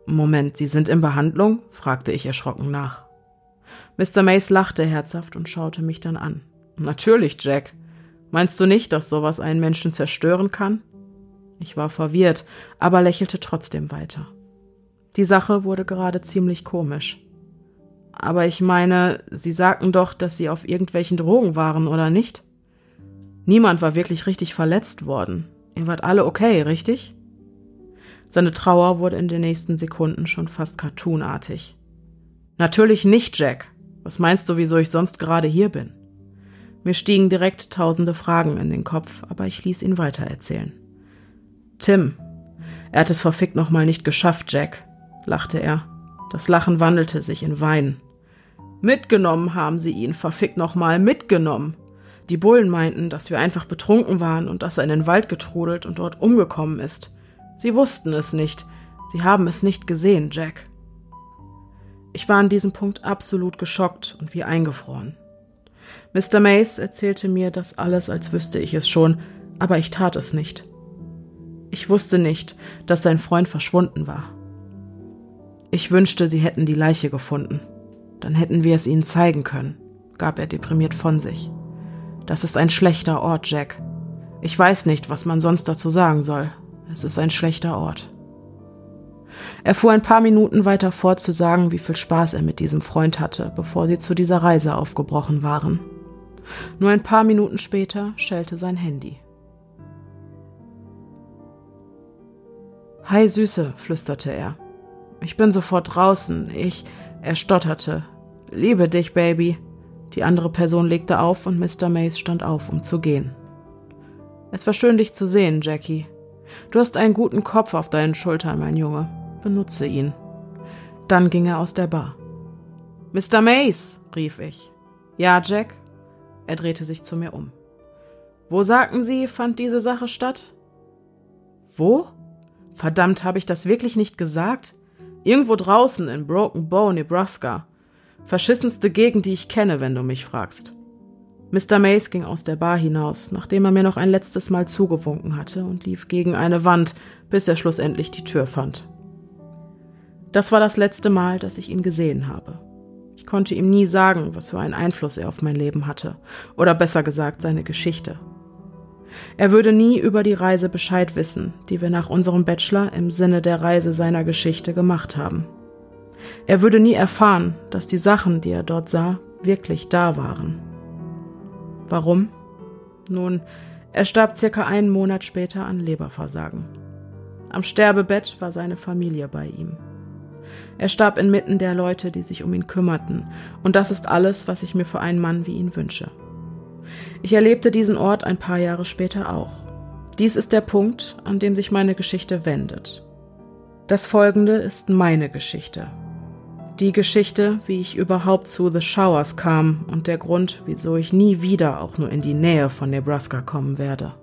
Moment, Sie sind in Behandlung? fragte ich erschrocken nach. Mr. Mace lachte herzhaft und schaute mich dann an. Natürlich, Jack. Meinst du nicht, dass sowas einen Menschen zerstören kann? Ich war verwirrt, aber lächelte trotzdem weiter. Die Sache wurde gerade ziemlich komisch. Aber ich meine, Sie sagten doch, dass Sie auf irgendwelchen Drogen waren, oder nicht? Niemand war wirklich richtig verletzt worden. Ihr wart alle okay, richtig? Seine Trauer wurde in den nächsten Sekunden schon fast cartoonartig. Natürlich nicht, Jack. Was meinst du, wieso ich sonst gerade hier bin? Mir stiegen direkt tausende Fragen in den Kopf, aber ich ließ ihn weitererzählen. Tim. Er hat es verfickt nochmal nicht geschafft, Jack, lachte er. Das Lachen wandelte sich in Weinen. Mitgenommen haben sie ihn, verfickt nochmal, mitgenommen. Die Bullen meinten, dass wir einfach betrunken waren und dass er in den Wald getrudelt und dort umgekommen ist. Sie wussten es nicht. Sie haben es nicht gesehen, Jack. Ich war an diesem Punkt absolut geschockt und wie eingefroren. Mr. Mace erzählte mir das alles, als wüsste ich es schon, aber ich tat es nicht. Ich wusste nicht, dass sein Freund verschwunden war. Ich wünschte, sie hätten die Leiche gefunden. Dann hätten wir es ihnen zeigen können, gab er deprimiert von sich. Das ist ein schlechter Ort, Jack. Ich weiß nicht, was man sonst dazu sagen soll. Es ist ein schlechter Ort. Er fuhr ein paar Minuten weiter fort zu sagen, wie viel Spaß er mit diesem Freund hatte, bevor sie zu dieser Reise aufgebrochen waren. Nur ein paar Minuten später schellte sein Handy. Hi Süße, flüsterte er. Ich bin sofort draußen. Ich. Er stotterte. Liebe dich, Baby. Die andere Person legte auf und Mr. Mace stand auf, um zu gehen. Es war schön, dich zu sehen, Jackie. Du hast einen guten Kopf auf deinen Schultern, mein Junge. Benutze ihn. Dann ging er aus der Bar. Mr. Mace, rief ich. Ja, Jack? Er drehte sich zu mir um. Wo sagten Sie, fand diese Sache statt? Wo? Verdammt, habe ich das wirklich nicht gesagt? Irgendwo draußen in Broken Bow, Nebraska. Verschissenste Gegend, die ich kenne, wenn du mich fragst. Mr. Mace ging aus der Bar hinaus, nachdem er mir noch ein letztes Mal zugewunken hatte und lief gegen eine Wand, bis er schlussendlich die Tür fand. Das war das letzte Mal, dass ich ihn gesehen habe. Konnte ihm nie sagen, was für einen Einfluss er auf mein Leben hatte, oder besser gesagt seine Geschichte. Er würde nie über die Reise Bescheid wissen, die wir nach unserem Bachelor im Sinne der Reise seiner Geschichte gemacht haben. Er würde nie erfahren, dass die Sachen, die er dort sah, wirklich da waren. Warum? Nun, er starb circa einen Monat später an Leberversagen. Am Sterbebett war seine Familie bei ihm. Er starb inmitten der Leute, die sich um ihn kümmerten, und das ist alles, was ich mir für einen Mann wie ihn wünsche. Ich erlebte diesen Ort ein paar Jahre später auch. Dies ist der Punkt, an dem sich meine Geschichte wendet. Das folgende ist meine Geschichte. Die Geschichte, wie ich überhaupt zu The Showers kam und der Grund, wieso ich nie wieder auch nur in die Nähe von Nebraska kommen werde.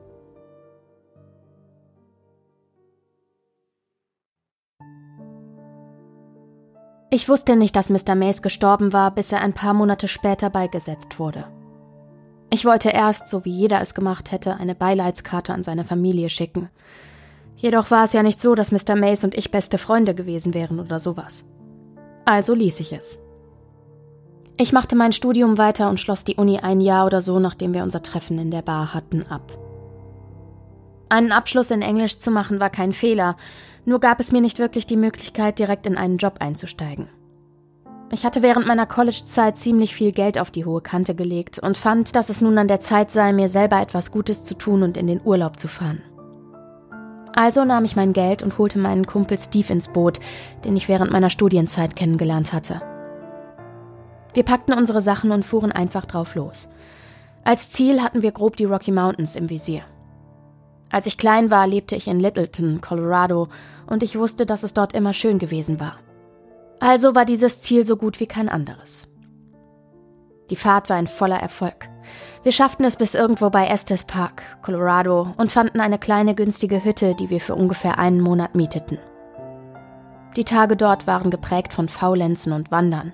Ich wusste nicht, dass Mr. Mace gestorben war, bis er ein paar Monate später beigesetzt wurde. Ich wollte erst, so wie jeder es gemacht hätte, eine Beileidskarte an seine Familie schicken. Jedoch war es ja nicht so, dass Mr. Mace und ich beste Freunde gewesen wären oder sowas. Also ließ ich es. Ich machte mein Studium weiter und schloss die Uni ein Jahr oder so, nachdem wir unser Treffen in der Bar hatten, ab. Einen Abschluss in Englisch zu machen war kein Fehler, nur gab es mir nicht wirklich die Möglichkeit, direkt in einen Job einzusteigen. Ich hatte während meiner College-Zeit ziemlich viel Geld auf die hohe Kante gelegt und fand, dass es nun an der Zeit sei, mir selber etwas Gutes zu tun und in den Urlaub zu fahren. Also nahm ich mein Geld und holte meinen Kumpel Steve ins Boot, den ich während meiner Studienzeit kennengelernt hatte. Wir packten unsere Sachen und fuhren einfach drauf los. Als Ziel hatten wir grob die Rocky Mountains im Visier. Als ich klein war, lebte ich in Littleton, Colorado, und ich wusste, dass es dort immer schön gewesen war. Also war dieses Ziel so gut wie kein anderes. Die Fahrt war ein voller Erfolg. Wir schafften es bis irgendwo bei Estes Park, Colorado, und fanden eine kleine günstige Hütte, die wir für ungefähr einen Monat mieteten. Die Tage dort waren geprägt von Faulenzen und Wandern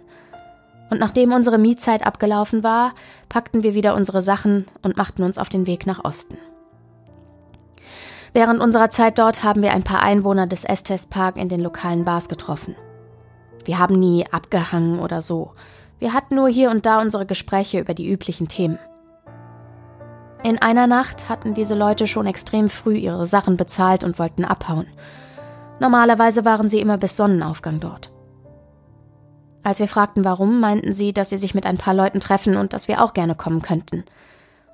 und nachdem unsere Mietzeit abgelaufen war, packten wir wieder unsere Sachen und machten uns auf den Weg nach Osten. Während unserer Zeit dort haben wir ein paar Einwohner des Estes Park in den lokalen Bars getroffen. Wir haben nie abgehangen oder so. Wir hatten nur hier und da unsere Gespräche über die üblichen Themen. In einer Nacht hatten diese Leute schon extrem früh ihre Sachen bezahlt und wollten abhauen. Normalerweise waren sie immer bis Sonnenaufgang dort. Als wir fragten, warum, meinten sie, dass sie sich mit ein paar Leuten treffen und dass wir auch gerne kommen könnten.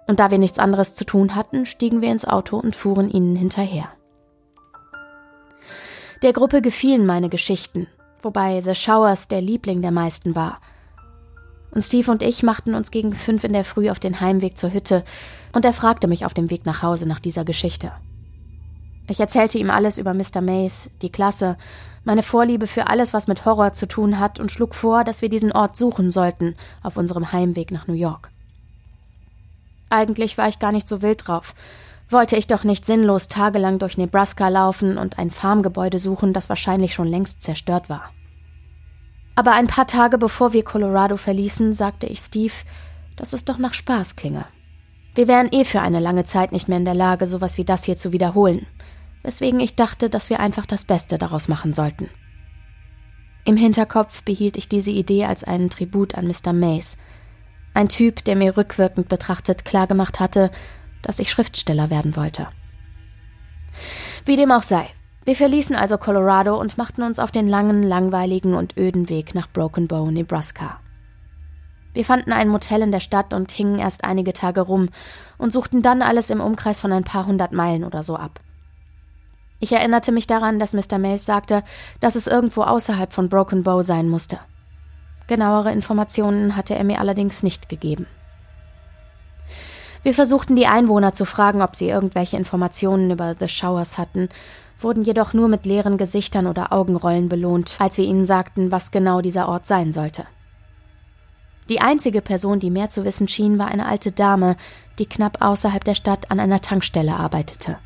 Und da wir nichts anderes zu tun hatten, stiegen wir ins Auto und fuhren ihnen hinterher. Der Gruppe gefielen meine Geschichten, wobei The Showers der Liebling der meisten war. Und Steve und ich machten uns gegen fünf in der Früh auf den Heimweg zur Hütte, und er fragte mich auf dem Weg nach Hause nach dieser Geschichte. Ich erzählte ihm alles über Mr. Mays, die Klasse, meine Vorliebe für alles, was mit Horror zu tun hat, und schlug vor, dass wir diesen Ort suchen sollten auf unserem Heimweg nach New York. Eigentlich war ich gar nicht so wild drauf. Wollte ich doch nicht sinnlos tagelang durch Nebraska laufen und ein Farmgebäude suchen, das wahrscheinlich schon längst zerstört war. Aber ein paar Tage bevor wir Colorado verließen, sagte ich Steve, dass es doch nach Spaß klinge. Wir wären eh für eine lange Zeit nicht mehr in der Lage, sowas wie das hier zu wiederholen weswegen ich dachte, dass wir einfach das Beste daraus machen sollten. Im Hinterkopf behielt ich diese Idee als einen Tribut an Mr. Mays, ein Typ, der mir rückwirkend betrachtet klargemacht hatte, dass ich Schriftsteller werden wollte. Wie dem auch sei, wir verließen also Colorado und machten uns auf den langen, langweiligen und öden Weg nach Broken Bow, Nebraska. Wir fanden ein Motel in der Stadt und hingen erst einige Tage rum und suchten dann alles im Umkreis von ein paar hundert Meilen oder so ab. Ich erinnerte mich daran, dass Mr. Mays sagte, dass es irgendwo außerhalb von Broken Bow sein musste. Genauere Informationen hatte er mir allerdings nicht gegeben. Wir versuchten die Einwohner zu fragen, ob sie irgendwelche Informationen über The Showers hatten, wurden jedoch nur mit leeren Gesichtern oder Augenrollen belohnt, als wir ihnen sagten, was genau dieser Ort sein sollte. Die einzige Person, die mehr zu wissen schien, war eine alte Dame, die knapp außerhalb der Stadt an einer Tankstelle arbeitete.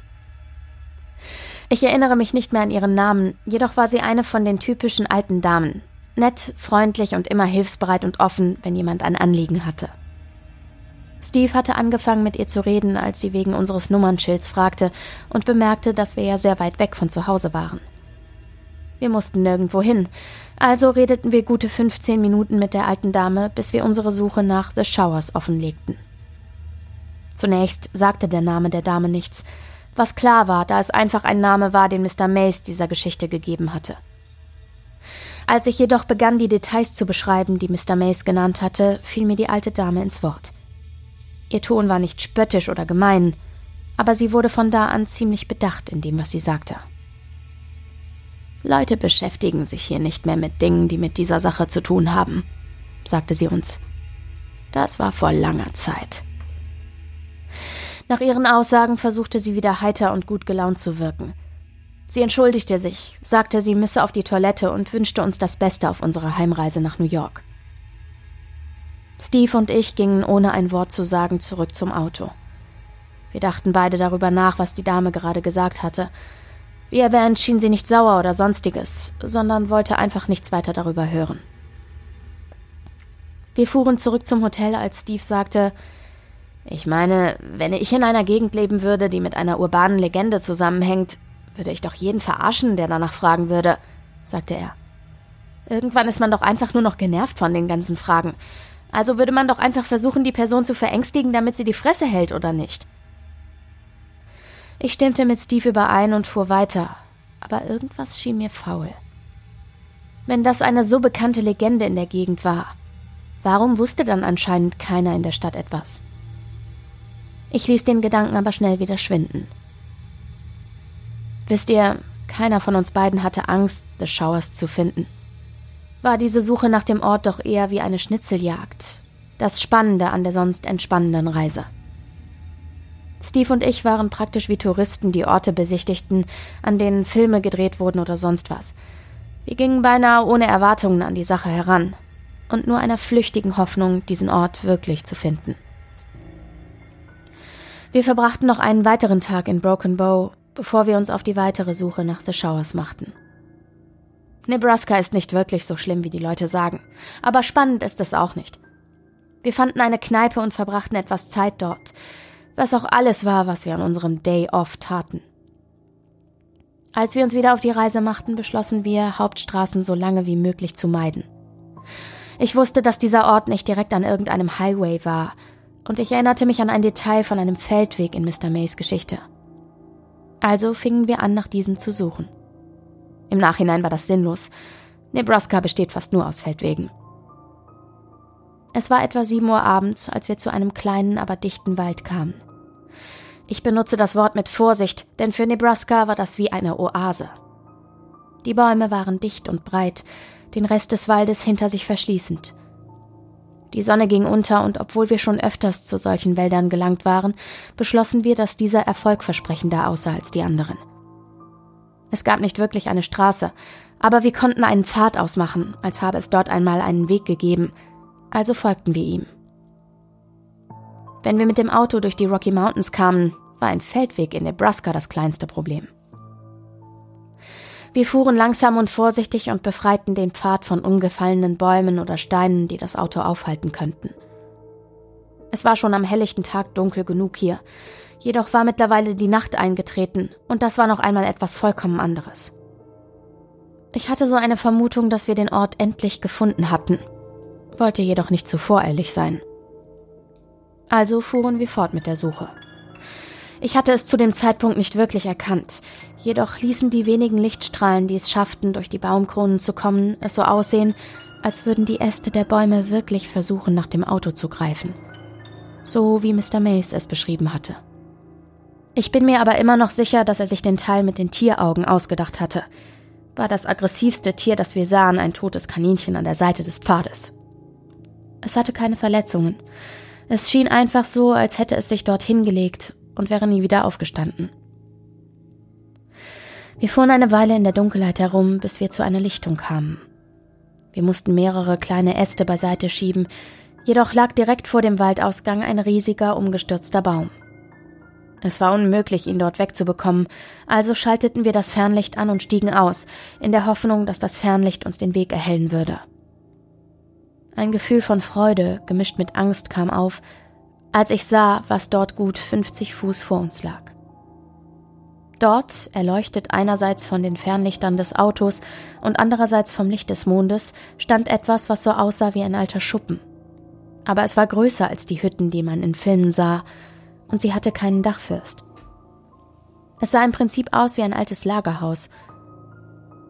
Ich erinnere mich nicht mehr an ihren Namen, jedoch war sie eine von den typischen alten Damen. Nett, freundlich und immer hilfsbereit und offen, wenn jemand ein Anliegen hatte. Steve hatte angefangen mit ihr zu reden, als sie wegen unseres Nummernschilds fragte und bemerkte, dass wir ja sehr weit weg von zu Hause waren. Wir mussten nirgendwo hin, also redeten wir gute 15 Minuten mit der alten Dame, bis wir unsere Suche nach The Showers offenlegten. Zunächst sagte der Name der Dame nichts, was klar war, da es einfach ein Name war, den Mr. Mays dieser Geschichte gegeben hatte. Als ich jedoch begann, die Details zu beschreiben, die Mr. Mays genannt hatte, fiel mir die alte Dame ins Wort. Ihr Ton war nicht spöttisch oder gemein, aber sie wurde von da an ziemlich bedacht in dem, was sie sagte. Leute beschäftigen sich hier nicht mehr mit Dingen, die mit dieser Sache zu tun haben, sagte sie uns. Das war vor langer Zeit. Nach ihren Aussagen versuchte sie wieder heiter und gut gelaunt zu wirken. Sie entschuldigte sich, sagte, sie müsse auf die Toilette und wünschte uns das Beste auf unserer Heimreise nach New York. Steve und ich gingen ohne ein Wort zu sagen zurück zum Auto. Wir dachten beide darüber nach, was die Dame gerade gesagt hatte. Wie erwähnt, schien sie nicht sauer oder sonstiges, sondern wollte einfach nichts weiter darüber hören. Wir fuhren zurück zum Hotel, als Steve sagte, ich meine, wenn ich in einer Gegend leben würde, die mit einer urbanen Legende zusammenhängt, würde ich doch jeden verarschen, der danach fragen würde, sagte er. Irgendwann ist man doch einfach nur noch genervt von den ganzen Fragen. Also würde man doch einfach versuchen, die Person zu verängstigen, damit sie die Fresse hält, oder nicht? Ich stimmte mit Steve überein und fuhr weiter, aber irgendwas schien mir faul. Wenn das eine so bekannte Legende in der Gegend war, warum wusste dann anscheinend keiner in der Stadt etwas? Ich ließ den Gedanken aber schnell wieder schwinden. Wisst ihr, keiner von uns beiden hatte Angst, The Showers zu finden. War diese Suche nach dem Ort doch eher wie eine Schnitzeljagd. Das Spannende an der sonst entspannenden Reise. Steve und ich waren praktisch wie Touristen, die Orte besichtigten, an denen Filme gedreht wurden oder sonst was. Wir gingen beinahe ohne Erwartungen an die Sache heran und nur einer flüchtigen Hoffnung, diesen Ort wirklich zu finden. Wir verbrachten noch einen weiteren Tag in Broken Bow, bevor wir uns auf die weitere Suche nach The Showers machten. Nebraska ist nicht wirklich so schlimm, wie die Leute sagen, aber spannend ist es auch nicht. Wir fanden eine Kneipe und verbrachten etwas Zeit dort, was auch alles war, was wir an unserem Day Off taten. Als wir uns wieder auf die Reise machten, beschlossen wir, Hauptstraßen so lange wie möglich zu meiden. Ich wusste, dass dieser Ort nicht direkt an irgendeinem Highway war, und ich erinnerte mich an ein Detail von einem Feldweg in Mr. Mays Geschichte. Also fingen wir an, nach diesem zu suchen. Im Nachhinein war das sinnlos. Nebraska besteht fast nur aus Feldwegen. Es war etwa sieben Uhr abends, als wir zu einem kleinen, aber dichten Wald kamen. Ich benutze das Wort mit Vorsicht, denn für Nebraska war das wie eine Oase. Die Bäume waren dicht und breit, den Rest des Waldes hinter sich verschließend. Die Sonne ging unter und obwohl wir schon öfters zu solchen Wäldern gelangt waren, beschlossen wir, dass dieser erfolgversprechender aussah als die anderen. Es gab nicht wirklich eine Straße, aber wir konnten einen Pfad ausmachen, als habe es dort einmal einen Weg gegeben, also folgten wir ihm. Wenn wir mit dem Auto durch die Rocky Mountains kamen, war ein Feldweg in Nebraska das kleinste Problem. Wir fuhren langsam und vorsichtig und befreiten den Pfad von umgefallenen Bäumen oder Steinen, die das Auto aufhalten könnten. Es war schon am helllichten Tag dunkel genug hier, jedoch war mittlerweile die Nacht eingetreten und das war noch einmal etwas vollkommen anderes. Ich hatte so eine Vermutung, dass wir den Ort endlich gefunden hatten, wollte jedoch nicht zu voreilig sein. Also fuhren wir fort mit der Suche. Ich hatte es zu dem Zeitpunkt nicht wirklich erkannt, jedoch ließen die wenigen Lichtstrahlen, die es schafften, durch die Baumkronen zu kommen, es so aussehen, als würden die Äste der Bäume wirklich versuchen, nach dem Auto zu greifen. So wie Mr. Mays es beschrieben hatte. Ich bin mir aber immer noch sicher, dass er sich den Teil mit den Tieraugen ausgedacht hatte. War das aggressivste Tier, das wir sahen, ein totes Kaninchen an der Seite des Pfades. Es hatte keine Verletzungen. Es schien einfach so, als hätte es sich dort hingelegt und wäre nie wieder aufgestanden. Wir fuhren eine Weile in der Dunkelheit herum, bis wir zu einer Lichtung kamen. Wir mussten mehrere kleine Äste beiseite schieben, jedoch lag direkt vor dem Waldausgang ein riesiger, umgestürzter Baum. Es war unmöglich, ihn dort wegzubekommen, also schalteten wir das Fernlicht an und stiegen aus, in der Hoffnung, dass das Fernlicht uns den Weg erhellen würde. Ein Gefühl von Freude, gemischt mit Angst, kam auf, als ich sah, was dort gut 50 Fuß vor uns lag. Dort, erleuchtet einerseits von den Fernlichtern des Autos und andererseits vom Licht des Mondes, stand etwas, was so aussah wie ein alter Schuppen. Aber es war größer als die Hütten, die man in Filmen sah, und sie hatte keinen Dachfirst. Es sah im Prinzip aus wie ein altes Lagerhaus.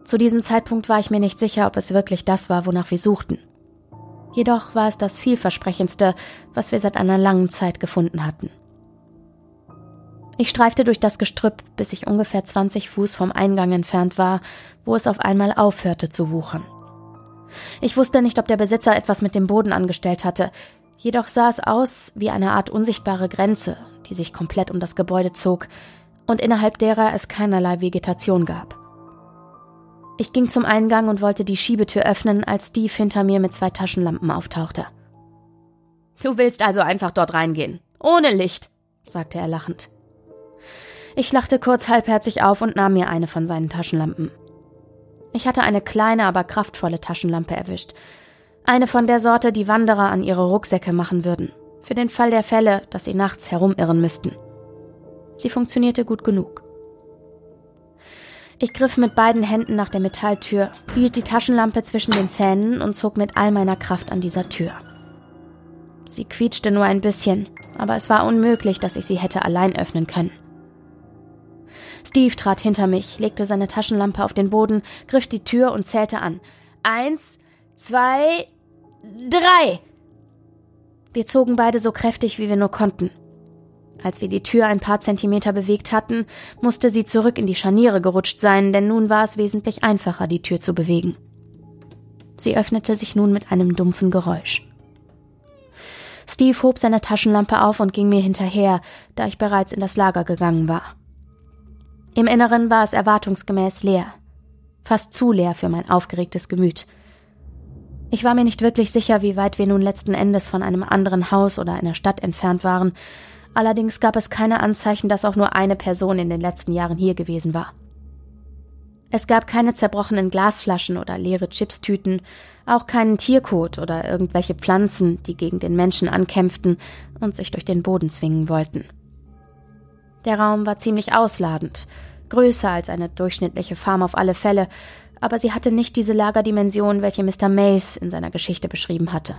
Zu diesem Zeitpunkt war ich mir nicht sicher, ob es wirklich das war, wonach wir suchten. Jedoch war es das vielversprechendste, was wir seit einer langen Zeit gefunden hatten. Ich streifte durch das Gestrüpp, bis ich ungefähr 20 Fuß vom Eingang entfernt war, wo es auf einmal aufhörte zu wuchern. Ich wusste nicht, ob der Besitzer etwas mit dem Boden angestellt hatte, jedoch sah es aus wie eine Art unsichtbare Grenze, die sich komplett um das Gebäude zog und innerhalb derer es keinerlei Vegetation gab. Ich ging zum Eingang und wollte die Schiebetür öffnen, als Steve hinter mir mit zwei Taschenlampen auftauchte. Du willst also einfach dort reingehen. Ohne Licht, sagte er lachend. Ich lachte kurz halbherzig auf und nahm mir eine von seinen Taschenlampen. Ich hatte eine kleine, aber kraftvolle Taschenlampe erwischt. Eine von der Sorte, die Wanderer an ihre Rucksäcke machen würden. Für den Fall der Fälle, dass sie nachts herumirren müssten. Sie funktionierte gut genug. Ich griff mit beiden Händen nach der Metalltür, hielt die Taschenlampe zwischen den Zähnen und zog mit all meiner Kraft an dieser Tür. Sie quietschte nur ein bisschen, aber es war unmöglich, dass ich sie hätte allein öffnen können. Steve trat hinter mich, legte seine Taschenlampe auf den Boden, griff die Tür und zählte an. Eins, zwei, drei. Wir zogen beide so kräftig, wie wir nur konnten. Als wir die Tür ein paar Zentimeter bewegt hatten, musste sie zurück in die Scharniere gerutscht sein, denn nun war es wesentlich einfacher, die Tür zu bewegen. Sie öffnete sich nun mit einem dumpfen Geräusch. Steve hob seine Taschenlampe auf und ging mir hinterher, da ich bereits in das Lager gegangen war. Im Inneren war es erwartungsgemäß leer, fast zu leer für mein aufgeregtes Gemüt. Ich war mir nicht wirklich sicher, wie weit wir nun letzten Endes von einem anderen Haus oder einer Stadt entfernt waren, allerdings gab es keine Anzeichen, dass auch nur eine Person in den letzten Jahren hier gewesen war. Es gab keine zerbrochenen Glasflaschen oder leere Chipstüten, auch keinen Tierkot oder irgendwelche Pflanzen, die gegen den Menschen ankämpften und sich durch den Boden zwingen wollten. Der Raum war ziemlich ausladend, größer als eine durchschnittliche Farm auf alle Fälle, aber sie hatte nicht diese Lagerdimension, welche Mr. Mace in seiner Geschichte beschrieben hatte.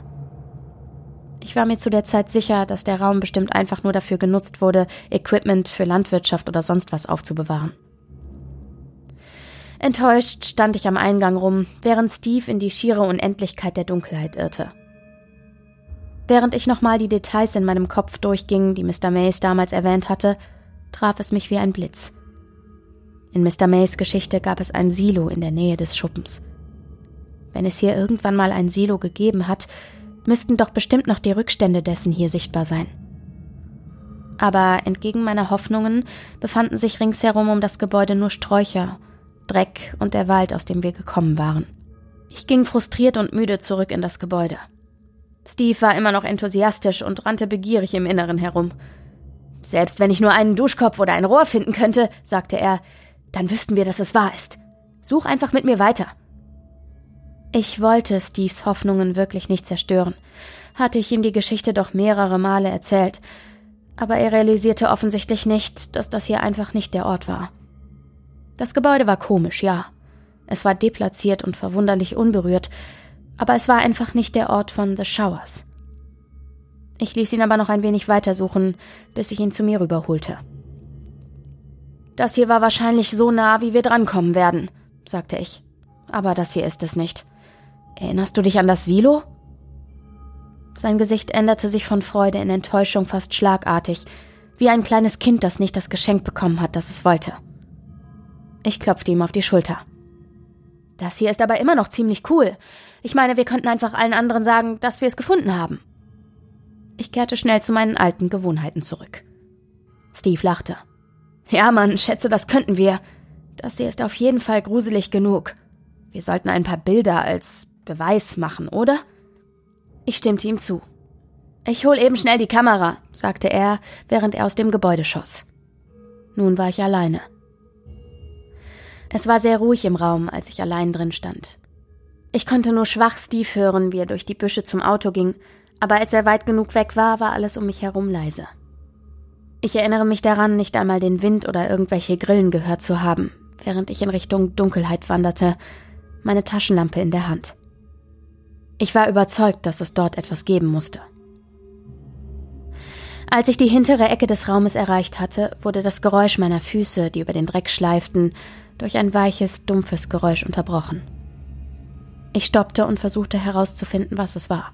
Ich war mir zu der Zeit sicher, dass der Raum bestimmt einfach nur dafür genutzt wurde, Equipment für Landwirtschaft oder sonst was aufzubewahren. Enttäuscht stand ich am Eingang rum, während Steve in die schiere Unendlichkeit der Dunkelheit irrte. Während ich nochmal die Details in meinem Kopf durchging, die Mr. Mace damals erwähnt hatte, traf es mich wie ein Blitz. In Mr. Mays Geschichte gab es ein Silo in der Nähe des Schuppens. Wenn es hier irgendwann mal ein Silo gegeben hat, müssten doch bestimmt noch die Rückstände dessen hier sichtbar sein. Aber entgegen meiner Hoffnungen befanden sich ringsherum um das Gebäude nur Sträucher Dreck und der Wald, aus dem wir gekommen waren. Ich ging frustriert und müde zurück in das Gebäude. Steve war immer noch enthusiastisch und rannte begierig im Inneren herum. Selbst wenn ich nur einen Duschkopf oder ein Rohr finden könnte, sagte er, dann wüssten wir, dass es wahr ist. Such einfach mit mir weiter. Ich wollte Steves Hoffnungen wirklich nicht zerstören, hatte ich ihm die Geschichte doch mehrere Male erzählt, aber er realisierte offensichtlich nicht, dass das hier einfach nicht der Ort war. Das Gebäude war komisch, ja. Es war deplatziert und verwunderlich unberührt, aber es war einfach nicht der Ort von The Showers. Ich ließ ihn aber noch ein wenig weitersuchen, bis ich ihn zu mir rüberholte. Das hier war wahrscheinlich so nah, wie wir drankommen werden, sagte ich. Aber das hier ist es nicht. Erinnerst du dich an das Silo? Sein Gesicht änderte sich von Freude in Enttäuschung fast schlagartig, wie ein kleines Kind, das nicht das Geschenk bekommen hat, das es wollte. Ich klopfte ihm auf die Schulter. Das hier ist aber immer noch ziemlich cool. Ich meine, wir könnten einfach allen anderen sagen, dass wir es gefunden haben. Ich kehrte schnell zu meinen alten Gewohnheiten zurück. Steve lachte. Ja, Mann, schätze, das könnten wir. Das hier ist auf jeden Fall gruselig genug. Wir sollten ein paar Bilder als Beweis machen, oder? Ich stimmte ihm zu. Ich hol eben schnell die Kamera, sagte er, während er aus dem Gebäude schoss. Nun war ich alleine. Es war sehr ruhig im Raum, als ich allein drin stand. Ich konnte nur schwach Steve hören, wie er durch die Büsche zum Auto ging, aber als er weit genug weg war, war alles um mich herum leise. Ich erinnere mich daran, nicht einmal den Wind oder irgendwelche Grillen gehört zu haben, während ich in Richtung Dunkelheit wanderte, meine Taschenlampe in der Hand. Ich war überzeugt, dass es dort etwas geben musste. Als ich die hintere Ecke des Raumes erreicht hatte, wurde das Geräusch meiner Füße, die über den Dreck schleiften, durch ein weiches, dumpfes Geräusch unterbrochen. Ich stoppte und versuchte herauszufinden, was es war.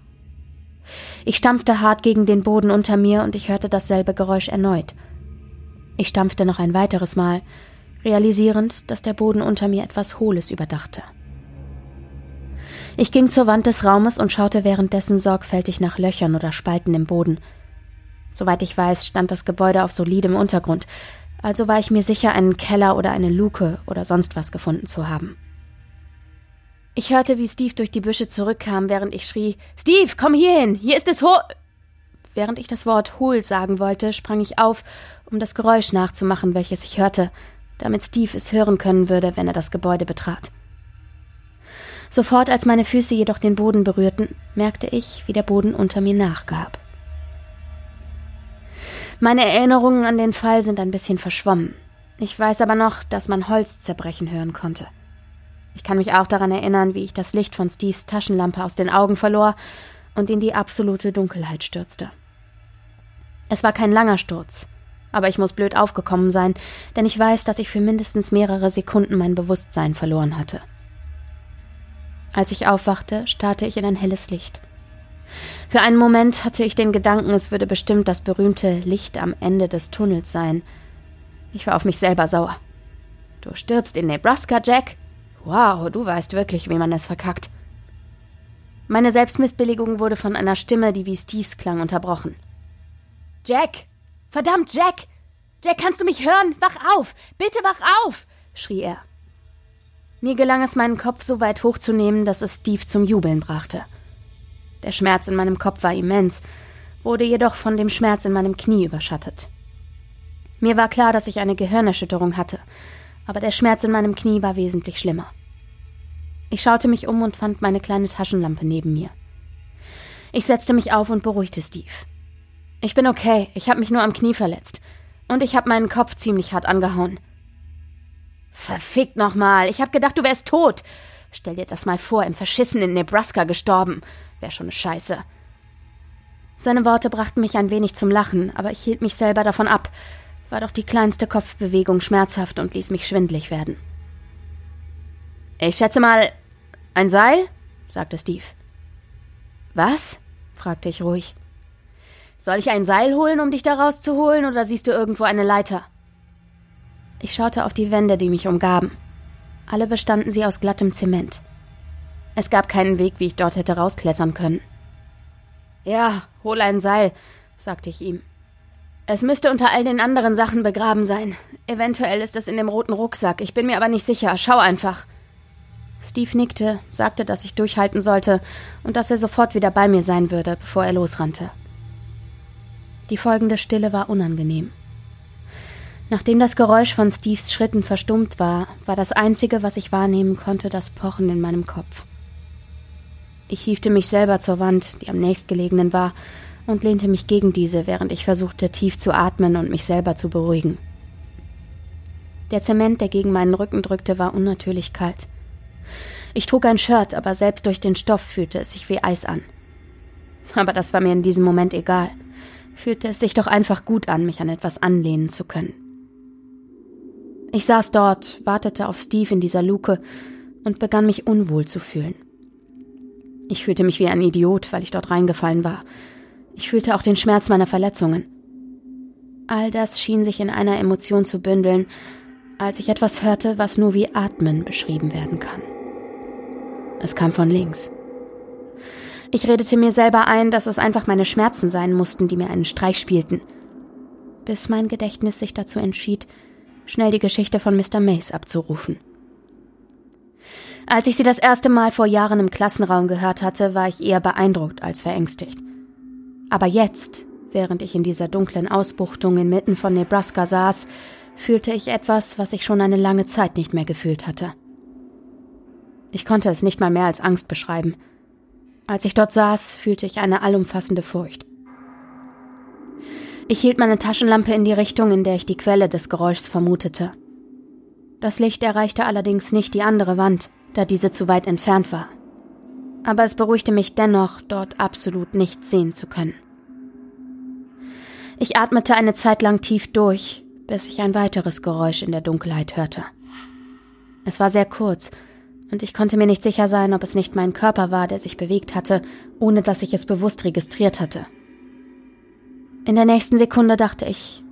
Ich stampfte hart gegen den Boden unter mir und ich hörte dasselbe Geräusch erneut. Ich stampfte noch ein weiteres Mal, realisierend, dass der Boden unter mir etwas Hohles überdachte. Ich ging zur Wand des Raumes und schaute währenddessen sorgfältig nach Löchern oder Spalten im Boden. Soweit ich weiß, stand das Gebäude auf solidem Untergrund, also war ich mir sicher, einen Keller oder eine Luke oder sonst was gefunden zu haben. Ich hörte, wie Steve durch die Büsche zurückkam, während ich schrie: Steve, komm hierhin! Hier ist es Ho. Während ich das Wort Hohl sagen wollte, sprang ich auf, um das Geräusch nachzumachen, welches ich hörte, damit Steve es hören können würde, wenn er das Gebäude betrat. Sofort, als meine Füße jedoch den Boden berührten, merkte ich, wie der Boden unter mir nachgab. Meine Erinnerungen an den Fall sind ein bisschen verschwommen. Ich weiß aber noch, dass man Holz zerbrechen hören konnte. Ich kann mich auch daran erinnern, wie ich das Licht von Steves Taschenlampe aus den Augen verlor und in die absolute Dunkelheit stürzte. Es war kein langer Sturz, aber ich muss blöd aufgekommen sein, denn ich weiß, dass ich für mindestens mehrere Sekunden mein Bewusstsein verloren hatte. Als ich aufwachte, starrte ich in ein helles Licht. Für einen Moment hatte ich den Gedanken, es würde bestimmt das berühmte Licht am Ende des Tunnels sein. Ich war auf mich selber sauer. Du stirbst in Nebraska, Jack? Wow, du weißt wirklich, wie man es verkackt. Meine Selbstmissbilligung wurde von einer Stimme, die wie Steves klang, unterbrochen. Jack! Verdammt, Jack! Jack, kannst du mich hören? Wach auf! Bitte wach auf! schrie er. Mir gelang es, meinen Kopf so weit hochzunehmen, dass es Steve zum Jubeln brachte. Der Schmerz in meinem Kopf war immens, wurde jedoch von dem Schmerz in meinem Knie überschattet. Mir war klar, dass ich eine Gehirnerschütterung hatte, aber der Schmerz in meinem Knie war wesentlich schlimmer. Ich schaute mich um und fand meine kleine Taschenlampe neben mir. Ich setzte mich auf und beruhigte Steve. Ich bin okay, ich habe mich nur am Knie verletzt. Und ich habe meinen Kopf ziemlich hart angehauen. Verfickt nochmal, ich hab gedacht, du wärst tot. Stell dir das mal vor, im verschissenen Nebraska gestorben. Wär schon ne Scheiße. Seine Worte brachten mich ein wenig zum Lachen, aber ich hielt mich selber davon ab. War doch die kleinste Kopfbewegung schmerzhaft und ließ mich schwindlig werden. Ich schätze mal, ein Seil? sagte Steve. Was? fragte ich ruhig. Soll ich ein Seil holen, um dich da rauszuholen, oder siehst du irgendwo eine Leiter? Ich schaute auf die Wände, die mich umgaben. Alle bestanden sie aus glattem Zement. Es gab keinen Weg, wie ich dort hätte rausklettern können. Ja, hol ein Seil, sagte ich ihm. Es müsste unter all den anderen Sachen begraben sein. Eventuell ist es in dem roten Rucksack, ich bin mir aber nicht sicher. Schau einfach. Steve nickte, sagte, dass ich durchhalten sollte und dass er sofort wieder bei mir sein würde, bevor er losrannte. Die folgende Stille war unangenehm. Nachdem das Geräusch von Steves Schritten verstummt war, war das Einzige, was ich wahrnehmen konnte, das Pochen in meinem Kopf. Ich hiefte mich selber zur Wand, die am nächstgelegenen war, und lehnte mich gegen diese, während ich versuchte, tief zu atmen und mich selber zu beruhigen. Der Zement, der gegen meinen Rücken drückte, war unnatürlich kalt. Ich trug ein Shirt, aber selbst durch den Stoff fühlte es sich wie Eis an. Aber das war mir in diesem Moment egal. Fühlte es sich doch einfach gut an, mich an etwas anlehnen zu können. Ich saß dort, wartete auf Steve in dieser Luke und begann mich unwohl zu fühlen. Ich fühlte mich wie ein Idiot, weil ich dort reingefallen war. Ich fühlte auch den Schmerz meiner Verletzungen. All das schien sich in einer Emotion zu bündeln, als ich etwas hörte, was nur wie Atmen beschrieben werden kann. Es kam von links. Ich redete mir selber ein, dass es einfach meine Schmerzen sein mussten, die mir einen Streich spielten, bis mein Gedächtnis sich dazu entschied, schnell die Geschichte von Mr. Mace abzurufen. Als ich sie das erste Mal vor Jahren im Klassenraum gehört hatte, war ich eher beeindruckt als verängstigt. Aber jetzt, während ich in dieser dunklen Ausbuchtung inmitten von Nebraska saß, fühlte ich etwas, was ich schon eine lange Zeit nicht mehr gefühlt hatte. Ich konnte es nicht mal mehr als Angst beschreiben. Als ich dort saß, fühlte ich eine allumfassende Furcht. Ich hielt meine Taschenlampe in die Richtung, in der ich die Quelle des Geräuschs vermutete. Das Licht erreichte allerdings nicht die andere Wand, da diese zu weit entfernt war. Aber es beruhigte mich dennoch, dort absolut nichts sehen zu können. Ich atmete eine Zeit lang tief durch, bis ich ein weiteres Geräusch in der Dunkelheit hörte. Es war sehr kurz, und ich konnte mir nicht sicher sein, ob es nicht mein Körper war, der sich bewegt hatte, ohne dass ich es bewusst registriert hatte. In der nächsten Sekunde dachte ich,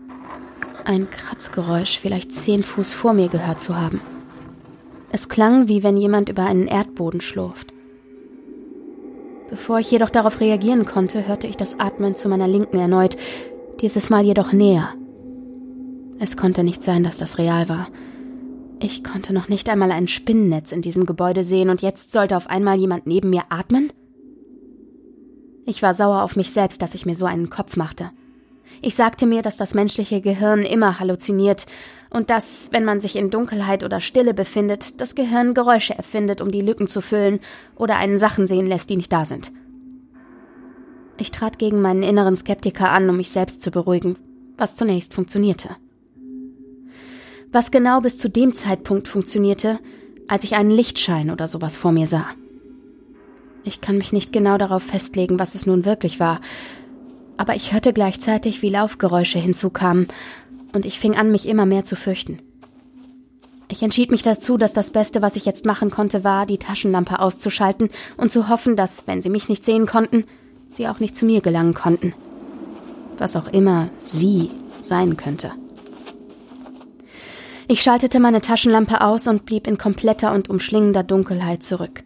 ein Kratzgeräusch vielleicht zehn Fuß vor mir gehört zu haben. Es klang, wie wenn jemand über einen Erdboden schlurft. Bevor ich jedoch darauf reagieren konnte, hörte ich das Atmen zu meiner Linken erneut, dieses Mal jedoch näher. Es konnte nicht sein, dass das real war. Ich konnte noch nicht einmal ein Spinnennetz in diesem Gebäude sehen und jetzt sollte auf einmal jemand neben mir atmen? Ich war sauer auf mich selbst, dass ich mir so einen Kopf machte. Ich sagte mir, dass das menschliche Gehirn immer halluziniert und dass, wenn man sich in Dunkelheit oder Stille befindet, das Gehirn Geräusche erfindet, um die Lücken zu füllen oder einen Sachen sehen lässt, die nicht da sind. Ich trat gegen meinen inneren Skeptiker an, um mich selbst zu beruhigen, was zunächst funktionierte. Was genau bis zu dem Zeitpunkt funktionierte, als ich einen Lichtschein oder sowas vor mir sah. Ich kann mich nicht genau darauf festlegen, was es nun wirklich war, aber ich hörte gleichzeitig, wie Laufgeräusche hinzukamen, und ich fing an, mich immer mehr zu fürchten. Ich entschied mich dazu, dass das Beste, was ich jetzt machen konnte, war, die Taschenlampe auszuschalten und zu hoffen, dass, wenn sie mich nicht sehen konnten, sie auch nicht zu mir gelangen konnten. Was auch immer sie sein könnte. Ich schaltete meine Taschenlampe aus und blieb in kompletter und umschlingender Dunkelheit zurück.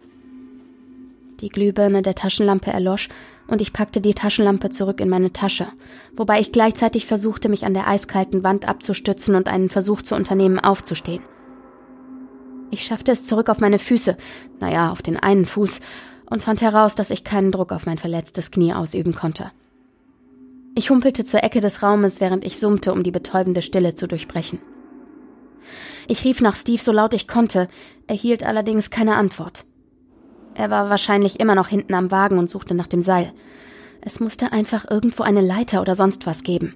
Die Glühbirne der Taschenlampe erlosch und ich packte die Taschenlampe zurück in meine Tasche, wobei ich gleichzeitig versuchte, mich an der eiskalten Wand abzustützen und einen Versuch zu unternehmen, aufzustehen. Ich schaffte es zurück auf meine Füße, naja, auf den einen Fuß, und fand heraus, dass ich keinen Druck auf mein verletztes Knie ausüben konnte. Ich humpelte zur Ecke des Raumes, während ich summte, um die betäubende Stille zu durchbrechen. Ich rief nach Steve so laut ich konnte, erhielt allerdings keine Antwort. Er war wahrscheinlich immer noch hinten am Wagen und suchte nach dem Seil. Es musste einfach irgendwo eine Leiter oder sonst was geben.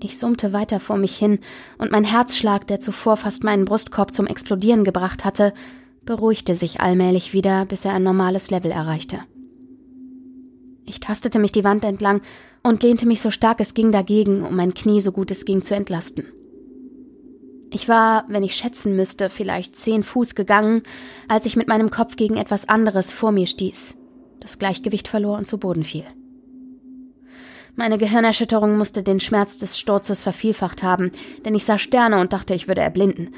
Ich summte weiter vor mich hin, und mein Herzschlag, der zuvor fast meinen Brustkorb zum Explodieren gebracht hatte, beruhigte sich allmählich wieder, bis er ein normales Level erreichte. Ich tastete mich die Wand entlang und lehnte mich so stark es ging dagegen, um mein Knie so gut es ging zu entlasten. Ich war, wenn ich schätzen müsste, vielleicht zehn Fuß gegangen, als ich mit meinem Kopf gegen etwas anderes vor mir stieß, das Gleichgewicht verlor und zu Boden fiel. Meine Gehirnerschütterung musste den Schmerz des Sturzes vervielfacht haben, denn ich sah Sterne und dachte, ich würde erblinden.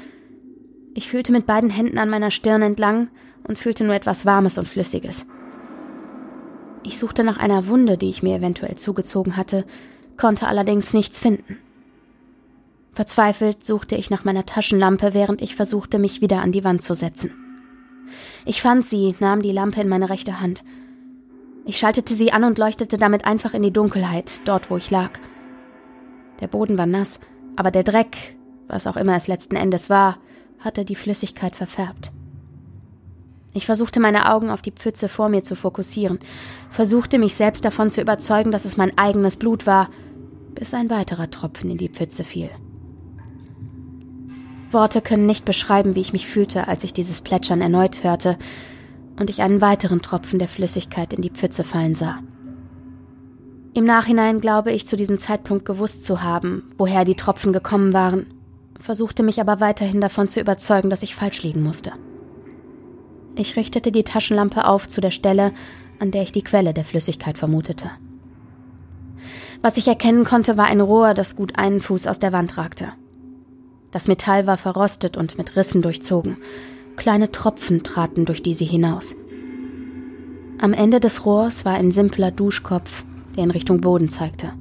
Ich fühlte mit beiden Händen an meiner Stirn entlang und fühlte nur etwas Warmes und Flüssiges. Ich suchte nach einer Wunde, die ich mir eventuell zugezogen hatte, konnte allerdings nichts finden. Verzweifelt suchte ich nach meiner Taschenlampe, während ich versuchte, mich wieder an die Wand zu setzen. Ich fand sie, nahm die Lampe in meine rechte Hand ich schaltete sie an und leuchtete damit einfach in die Dunkelheit, dort wo ich lag. Der Boden war nass, aber der Dreck, was auch immer es letzten Endes war, hatte die Flüssigkeit verfärbt. Ich versuchte meine Augen auf die Pfütze vor mir zu fokussieren, versuchte mich selbst davon zu überzeugen, dass es mein eigenes Blut war, bis ein weiterer Tropfen in die Pfütze fiel. Worte können nicht beschreiben, wie ich mich fühlte, als ich dieses Plätschern erneut hörte, und ich einen weiteren Tropfen der Flüssigkeit in die Pfütze fallen sah. Im Nachhinein glaube ich zu diesem Zeitpunkt gewusst zu haben, woher die Tropfen gekommen waren, versuchte mich aber weiterhin davon zu überzeugen, dass ich falsch liegen musste. Ich richtete die Taschenlampe auf zu der Stelle, an der ich die Quelle der Flüssigkeit vermutete. Was ich erkennen konnte, war ein Rohr, das gut einen Fuß aus der Wand ragte. Das Metall war verrostet und mit Rissen durchzogen, Kleine Tropfen traten durch diese hinaus. Am Ende des Rohrs war ein simpler Duschkopf, der in Richtung Boden zeigte.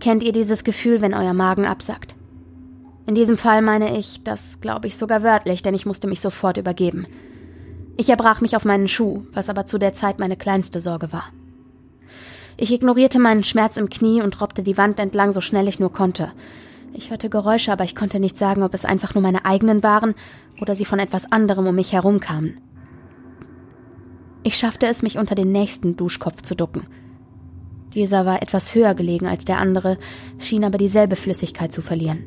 Kennt ihr dieses Gefühl, wenn euer Magen absackt? In diesem Fall meine ich, das glaube ich sogar wörtlich, denn ich musste mich sofort übergeben. Ich erbrach mich auf meinen Schuh, was aber zu der Zeit meine kleinste Sorge war. Ich ignorierte meinen Schmerz im Knie und robbte die Wand entlang so schnell ich nur konnte, ich hörte Geräusche, aber ich konnte nicht sagen, ob es einfach nur meine eigenen waren oder sie von etwas anderem um mich herum kamen. Ich schaffte es, mich unter den nächsten Duschkopf zu ducken. Dieser war etwas höher gelegen als der andere, schien aber dieselbe Flüssigkeit zu verlieren.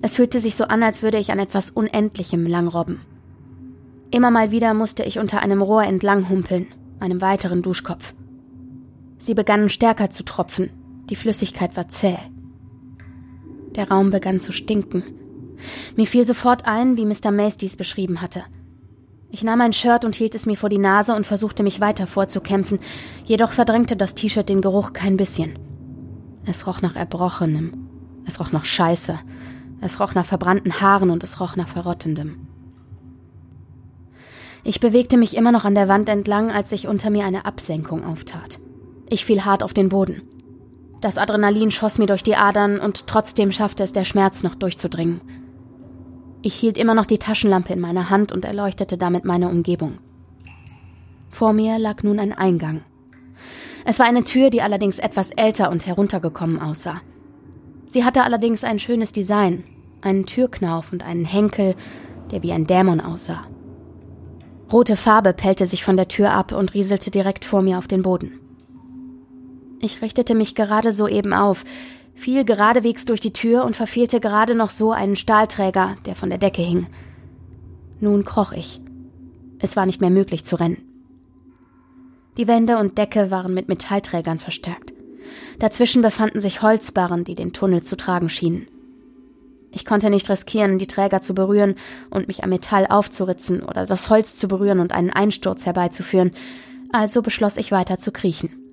Es fühlte sich so an, als würde ich an etwas Unendlichem langrobben. Immer mal wieder musste ich unter einem Rohr entlang humpeln, einem weiteren Duschkopf. Sie begannen stärker zu tropfen, die Flüssigkeit war zäh. Der Raum begann zu stinken. Mir fiel sofort ein, wie Mr. Mace dies beschrieben hatte. Ich nahm ein Shirt und hielt es mir vor die Nase und versuchte mich weiter vorzukämpfen, jedoch verdrängte das T-Shirt den Geruch kein bisschen. Es roch nach Erbrochenem. Es roch nach Scheiße. Es roch nach verbrannten Haaren und es roch nach Verrottendem. Ich bewegte mich immer noch an der Wand entlang, als sich unter mir eine Absenkung auftat. Ich fiel hart auf den Boden. Das Adrenalin schoss mir durch die Adern und trotzdem schaffte es der Schmerz noch durchzudringen. Ich hielt immer noch die Taschenlampe in meiner Hand und erleuchtete damit meine Umgebung. Vor mir lag nun ein Eingang. Es war eine Tür, die allerdings etwas älter und heruntergekommen aussah. Sie hatte allerdings ein schönes Design, einen Türknauf und einen Henkel, der wie ein Dämon aussah. Rote Farbe pellte sich von der Tür ab und rieselte direkt vor mir auf den Boden. Ich richtete mich gerade soeben auf, fiel geradewegs durch die Tür und verfehlte gerade noch so einen Stahlträger, der von der Decke hing. Nun kroch ich. Es war nicht mehr möglich zu rennen. Die Wände und Decke waren mit Metallträgern verstärkt. Dazwischen befanden sich Holzbarren, die den Tunnel zu tragen schienen. Ich konnte nicht riskieren, die Träger zu berühren und mich am Metall aufzuritzen oder das Holz zu berühren und einen Einsturz herbeizuführen, also beschloss ich weiter zu kriechen.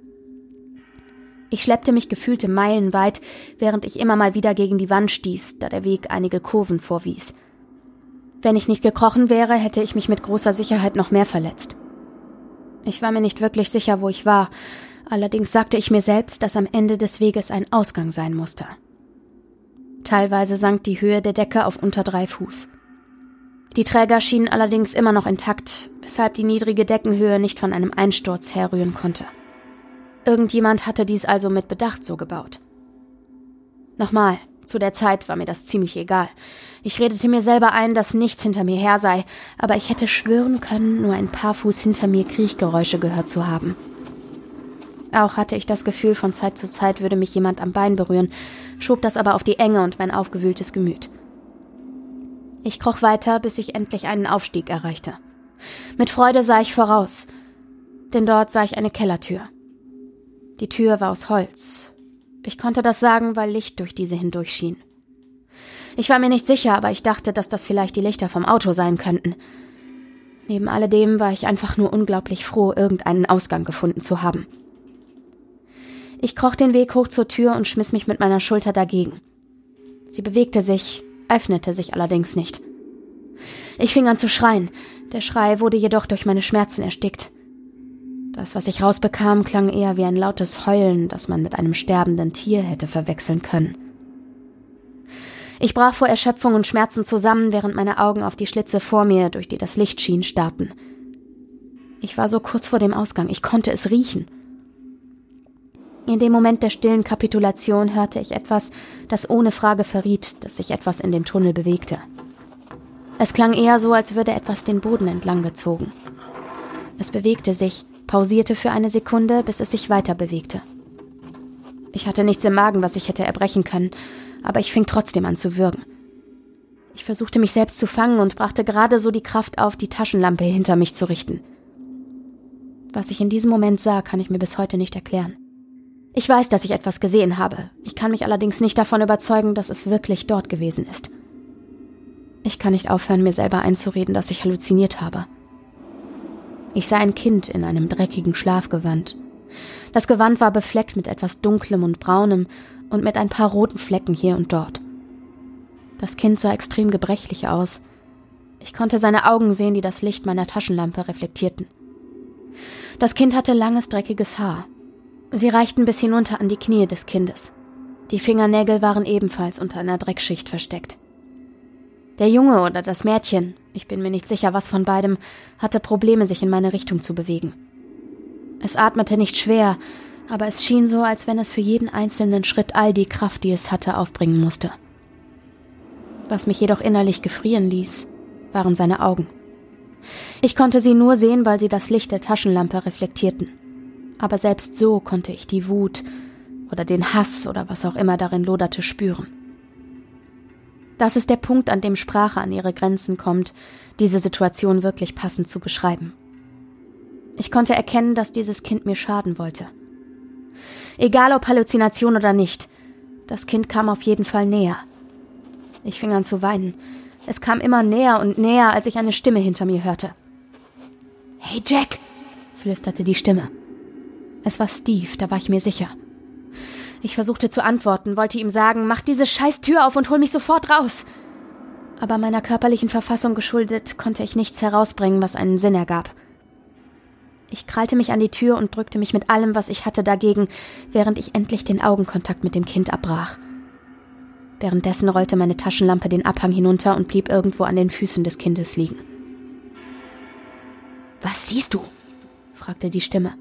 Ich schleppte mich gefühlte Meilen weit, während ich immer mal wieder gegen die Wand stieß, da der Weg einige Kurven vorwies. Wenn ich nicht gekrochen wäre, hätte ich mich mit großer Sicherheit noch mehr verletzt. Ich war mir nicht wirklich sicher, wo ich war, allerdings sagte ich mir selbst, dass am Ende des Weges ein Ausgang sein musste. Teilweise sank die Höhe der Decke auf unter drei Fuß. Die Träger schienen allerdings immer noch intakt, weshalb die niedrige Deckenhöhe nicht von einem Einsturz herrühren konnte. Irgendjemand hatte dies also mit Bedacht so gebaut. Nochmal, zu der Zeit war mir das ziemlich egal. Ich redete mir selber ein, dass nichts hinter mir her sei, aber ich hätte schwören können, nur ein paar Fuß hinter mir Kriechgeräusche gehört zu haben. Auch hatte ich das Gefühl, von Zeit zu Zeit würde mich jemand am Bein berühren, schob das aber auf die Enge und mein aufgewühltes Gemüt. Ich kroch weiter, bis ich endlich einen Aufstieg erreichte. Mit Freude sah ich voraus, denn dort sah ich eine Kellertür. Die Tür war aus Holz. Ich konnte das sagen, weil Licht durch diese hindurch schien. Ich war mir nicht sicher, aber ich dachte, dass das vielleicht die Lichter vom Auto sein könnten. Neben alledem war ich einfach nur unglaublich froh, irgendeinen Ausgang gefunden zu haben. Ich kroch den Weg hoch zur Tür und schmiss mich mit meiner Schulter dagegen. Sie bewegte sich, öffnete sich allerdings nicht. Ich fing an zu schreien, der Schrei wurde jedoch durch meine Schmerzen erstickt. Das, was ich rausbekam, klang eher wie ein lautes Heulen, das man mit einem sterbenden Tier hätte verwechseln können. Ich brach vor Erschöpfung und Schmerzen zusammen, während meine Augen auf die Schlitze vor mir, durch die das Licht schien, starrten. Ich war so kurz vor dem Ausgang, ich konnte es riechen. In dem Moment der stillen Kapitulation hörte ich etwas, das ohne Frage verriet, dass sich etwas in dem Tunnel bewegte. Es klang eher so, als würde etwas den Boden entlang gezogen. Es bewegte sich, pausierte für eine Sekunde, bis es sich weiter bewegte. Ich hatte nichts im Magen, was ich hätte erbrechen können, aber ich fing trotzdem an zu würgen. Ich versuchte mich selbst zu fangen und brachte gerade so die Kraft auf, die Taschenlampe hinter mich zu richten. Was ich in diesem Moment sah, kann ich mir bis heute nicht erklären. Ich weiß, dass ich etwas gesehen habe. Ich kann mich allerdings nicht davon überzeugen, dass es wirklich dort gewesen ist. Ich kann nicht aufhören, mir selber einzureden, dass ich halluziniert habe. Ich sah ein Kind in einem dreckigen Schlafgewand. Das Gewand war befleckt mit etwas Dunklem und Braunem und mit ein paar roten Flecken hier und dort. Das Kind sah extrem gebrechlich aus. Ich konnte seine Augen sehen, die das Licht meiner Taschenlampe reflektierten. Das Kind hatte langes, dreckiges Haar, Sie reichten bis hinunter an die Knie des Kindes. Die Fingernägel waren ebenfalls unter einer Dreckschicht versteckt. Der Junge oder das Mädchen, ich bin mir nicht sicher, was von beidem, hatte Probleme, sich in meine Richtung zu bewegen. Es atmete nicht schwer, aber es schien so, als wenn es für jeden einzelnen Schritt all die Kraft, die es hatte, aufbringen musste. Was mich jedoch innerlich gefrieren ließ, waren seine Augen. Ich konnte sie nur sehen, weil sie das Licht der Taschenlampe reflektierten aber selbst so konnte ich die Wut oder den Hass oder was auch immer darin loderte spüren. Das ist der Punkt, an dem Sprache an ihre Grenzen kommt, diese Situation wirklich passend zu beschreiben. Ich konnte erkennen, dass dieses Kind mir schaden wollte. Egal ob Halluzination oder nicht, das Kind kam auf jeden Fall näher. Ich fing an zu weinen. Es kam immer näher und näher, als ich eine Stimme hinter mir hörte. Hey Jack, flüsterte die Stimme. Es war Steve, da war ich mir sicher. Ich versuchte zu antworten, wollte ihm sagen, mach diese scheiß Tür auf und hol mich sofort raus. Aber meiner körperlichen Verfassung geschuldet konnte ich nichts herausbringen, was einen Sinn ergab. Ich krallte mich an die Tür und drückte mich mit allem, was ich hatte, dagegen, während ich endlich den Augenkontakt mit dem Kind abbrach. Währenddessen rollte meine Taschenlampe den Abhang hinunter und blieb irgendwo an den Füßen des Kindes liegen. Was siehst du? fragte die Stimme.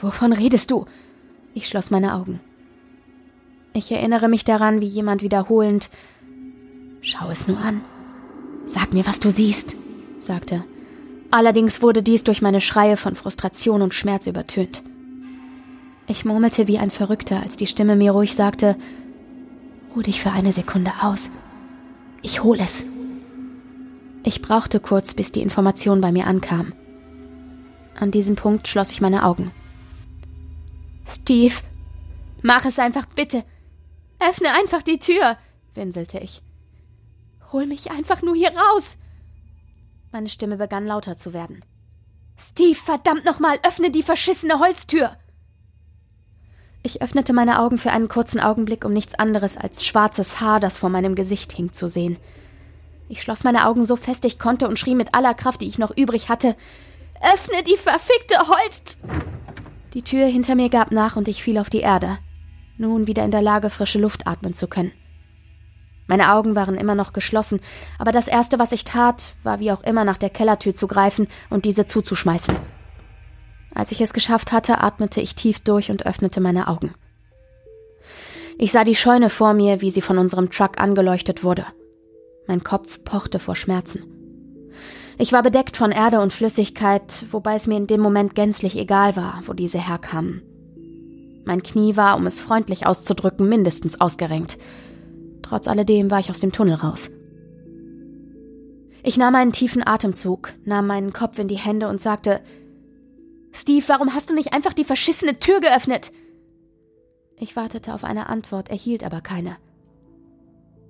Wovon redest du? Ich schloss meine Augen. Ich erinnere mich daran, wie jemand wiederholend Schau es nur an. Sag mir, was du siehst, sagte. Allerdings wurde dies durch meine Schreie von Frustration und Schmerz übertönt. Ich murmelte wie ein Verrückter, als die Stimme mir ruhig sagte Ruh dich für eine Sekunde aus. Ich hol es. Ich brauchte kurz, bis die Information bei mir ankam. An diesem Punkt schloss ich meine Augen. Steve, mach es einfach bitte. Öffne einfach die Tür, winselte ich. Hol mich einfach nur hier raus. Meine Stimme begann lauter zu werden. Steve, verdammt nochmal, öffne die verschissene Holztür! Ich öffnete meine Augen für einen kurzen Augenblick, um nichts anderes als schwarzes Haar, das vor meinem Gesicht hing, zu sehen. Ich schloss meine Augen so fest ich konnte und schrie mit aller Kraft, die ich noch übrig hatte: Öffne die verfickte Holz! Die Tür hinter mir gab nach und ich fiel auf die Erde, nun wieder in der Lage, frische Luft atmen zu können. Meine Augen waren immer noch geschlossen, aber das Erste, was ich tat, war wie auch immer nach der Kellertür zu greifen und diese zuzuschmeißen. Als ich es geschafft hatte, atmete ich tief durch und öffnete meine Augen. Ich sah die Scheune vor mir, wie sie von unserem Truck angeleuchtet wurde. Mein Kopf pochte vor Schmerzen. Ich war bedeckt von Erde und Flüssigkeit, wobei es mir in dem Moment gänzlich egal war, wo diese herkamen. Mein Knie war, um es freundlich auszudrücken, mindestens ausgerenkt. Trotz alledem war ich aus dem Tunnel raus. Ich nahm einen tiefen Atemzug, nahm meinen Kopf in die Hände und sagte Steve, warum hast du nicht einfach die verschissene Tür geöffnet? Ich wartete auf eine Antwort, erhielt aber keine.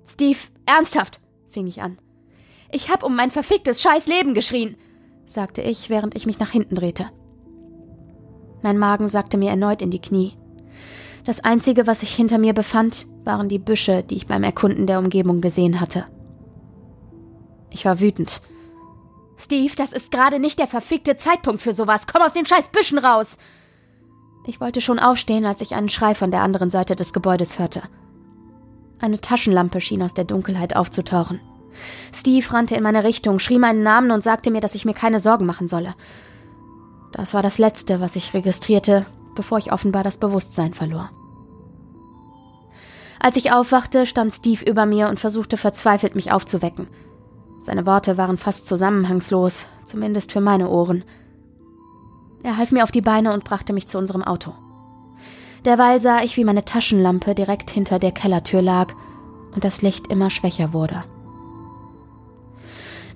Steve, ernsthaft, fing ich an. Ich hab um mein verficktes Scheißleben geschrien, sagte ich, während ich mich nach hinten drehte. Mein Magen sackte mir erneut in die Knie. Das Einzige, was sich hinter mir befand, waren die Büsche, die ich beim Erkunden der Umgebung gesehen hatte. Ich war wütend. Steve, das ist gerade nicht der verfickte Zeitpunkt für sowas. Komm aus den scheiß Büschen raus! Ich wollte schon aufstehen, als ich einen Schrei von der anderen Seite des Gebäudes hörte. Eine Taschenlampe schien aus der Dunkelheit aufzutauchen. Steve rannte in meine Richtung, schrie meinen Namen und sagte mir, dass ich mir keine Sorgen machen solle. Das war das Letzte, was ich registrierte, bevor ich offenbar das Bewusstsein verlor. Als ich aufwachte, stand Steve über mir und versuchte verzweifelt, mich aufzuwecken. Seine Worte waren fast zusammenhangslos, zumindest für meine Ohren. Er half mir auf die Beine und brachte mich zu unserem Auto. Derweil sah ich, wie meine Taschenlampe direkt hinter der Kellertür lag und das Licht immer schwächer wurde.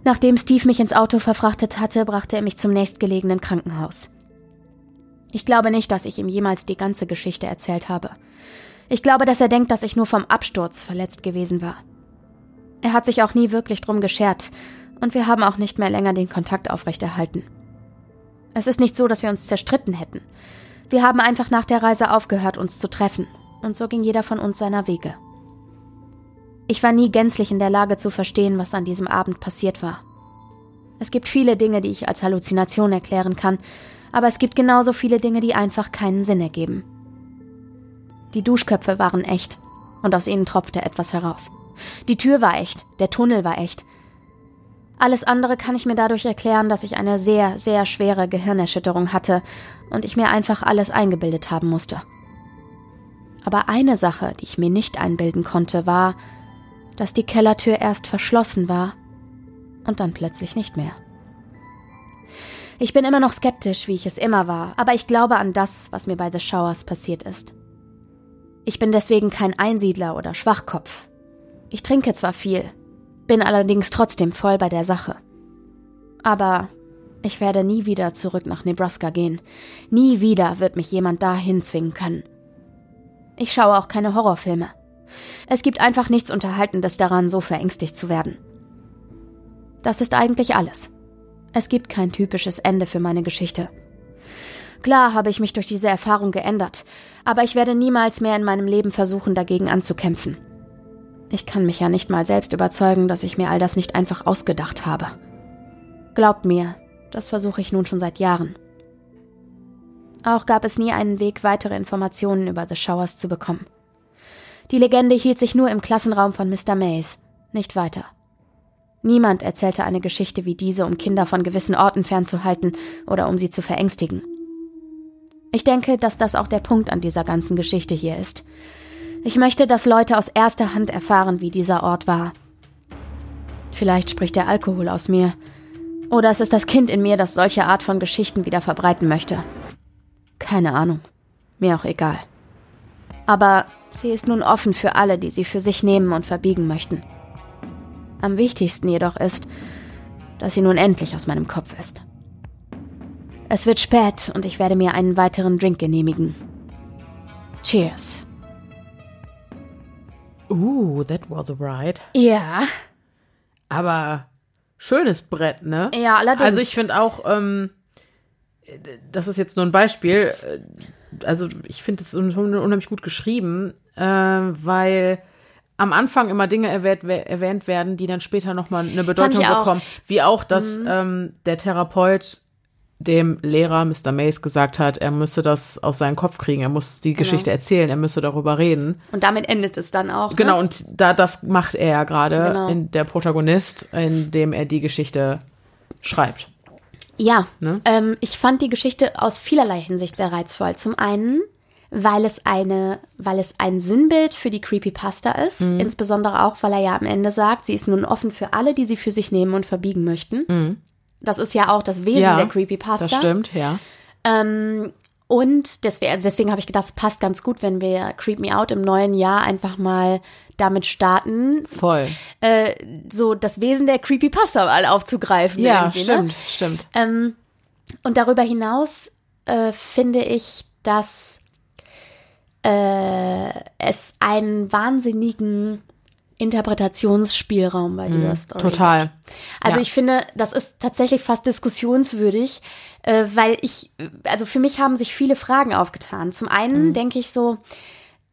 Nachdem Steve mich ins Auto verfrachtet hatte, brachte er mich zum nächstgelegenen Krankenhaus. Ich glaube nicht, dass ich ihm jemals die ganze Geschichte erzählt habe. Ich glaube, dass er denkt, dass ich nur vom Absturz verletzt gewesen war. Er hat sich auch nie wirklich drum geschert, und wir haben auch nicht mehr länger den Kontakt aufrechterhalten. Es ist nicht so, dass wir uns zerstritten hätten. Wir haben einfach nach der Reise aufgehört, uns zu treffen, und so ging jeder von uns seiner Wege. Ich war nie gänzlich in der Lage zu verstehen, was an diesem Abend passiert war. Es gibt viele Dinge, die ich als Halluzination erklären kann, aber es gibt genauso viele Dinge, die einfach keinen Sinn ergeben. Die Duschköpfe waren echt, und aus ihnen tropfte etwas heraus. Die Tür war echt, der Tunnel war echt. Alles andere kann ich mir dadurch erklären, dass ich eine sehr, sehr schwere Gehirnerschütterung hatte und ich mir einfach alles eingebildet haben musste. Aber eine Sache, die ich mir nicht einbilden konnte, war, dass die Kellertür erst verschlossen war und dann plötzlich nicht mehr. Ich bin immer noch skeptisch, wie ich es immer war, aber ich glaube an das, was mir bei The Showers passiert ist. Ich bin deswegen kein Einsiedler oder Schwachkopf. Ich trinke zwar viel, bin allerdings trotzdem voll bei der Sache. Aber ich werde nie wieder zurück nach Nebraska gehen. Nie wieder wird mich jemand dahin zwingen können. Ich schaue auch keine Horrorfilme. Es gibt einfach nichts Unterhaltendes daran, so verängstigt zu werden. Das ist eigentlich alles. Es gibt kein typisches Ende für meine Geschichte. Klar habe ich mich durch diese Erfahrung geändert, aber ich werde niemals mehr in meinem Leben versuchen, dagegen anzukämpfen. Ich kann mich ja nicht mal selbst überzeugen, dass ich mir all das nicht einfach ausgedacht habe. Glaubt mir, das versuche ich nun schon seit Jahren. Auch gab es nie einen Weg, weitere Informationen über The Showers zu bekommen. Die Legende hielt sich nur im Klassenraum von Mr. Mays, nicht weiter. Niemand erzählte eine Geschichte wie diese, um Kinder von gewissen Orten fernzuhalten oder um sie zu verängstigen. Ich denke, dass das auch der Punkt an dieser ganzen Geschichte hier ist. Ich möchte, dass Leute aus erster Hand erfahren, wie dieser Ort war. Vielleicht spricht der Alkohol aus mir. Oder es ist das Kind in mir, das solche Art von Geschichten wieder verbreiten möchte. Keine Ahnung. Mir auch egal. Aber sie ist nun offen für alle, die sie für sich nehmen und verbiegen möchten. Am wichtigsten jedoch ist, dass sie nun endlich aus meinem Kopf ist. Es wird spät und ich werde mir einen weiteren Drink genehmigen. Cheers. Uh, that was a ride. Ja. Aber schönes Brett, ne? Ja, allerdings. Also ich finde auch, ähm, das ist jetzt nur ein Beispiel, also ich finde es unheimlich gut geschrieben, äh, weil am Anfang immer Dinge erwähnt, erwähnt werden, die dann später nochmal eine Bedeutung bekommen. Wie auch, dass mhm. ähm, der Therapeut dem Lehrer Mr. Mace gesagt hat, er müsse das aus seinem Kopf kriegen, er muss die genau. Geschichte erzählen, er müsse darüber reden. Und damit endet es dann auch. Genau, ne? und da das macht er ja gerade, genau. in der Protagonist, indem er die Geschichte schreibt. Ja, ne? ähm, ich fand die Geschichte aus vielerlei Hinsicht sehr reizvoll. Zum einen, weil es eine, weil es ein Sinnbild für die Creepypasta ist, mhm. insbesondere auch, weil er ja am Ende sagt, sie ist nun offen für alle, die sie für sich nehmen und verbiegen möchten. Mhm. Das ist ja auch das Wesen ja, der Creepypasta. Das stimmt, ja. Ähm, und deswegen, also deswegen habe ich gedacht, es passt ganz gut, wenn wir Creep Me Out im neuen Jahr einfach mal damit starten. Voll. Äh, so das Wesen der Creepypasta mal aufzugreifen. Ja, ne? stimmt, ne? stimmt. Ähm, und darüber hinaus äh, finde ich, dass äh, es einen wahnsinnigen Interpretationsspielraum bei dieser mm, Story. Total. Also ja. ich finde, das ist tatsächlich fast diskussionswürdig, äh, weil ich, also für mich haben sich viele Fragen aufgetan. Zum einen mm. denke ich so,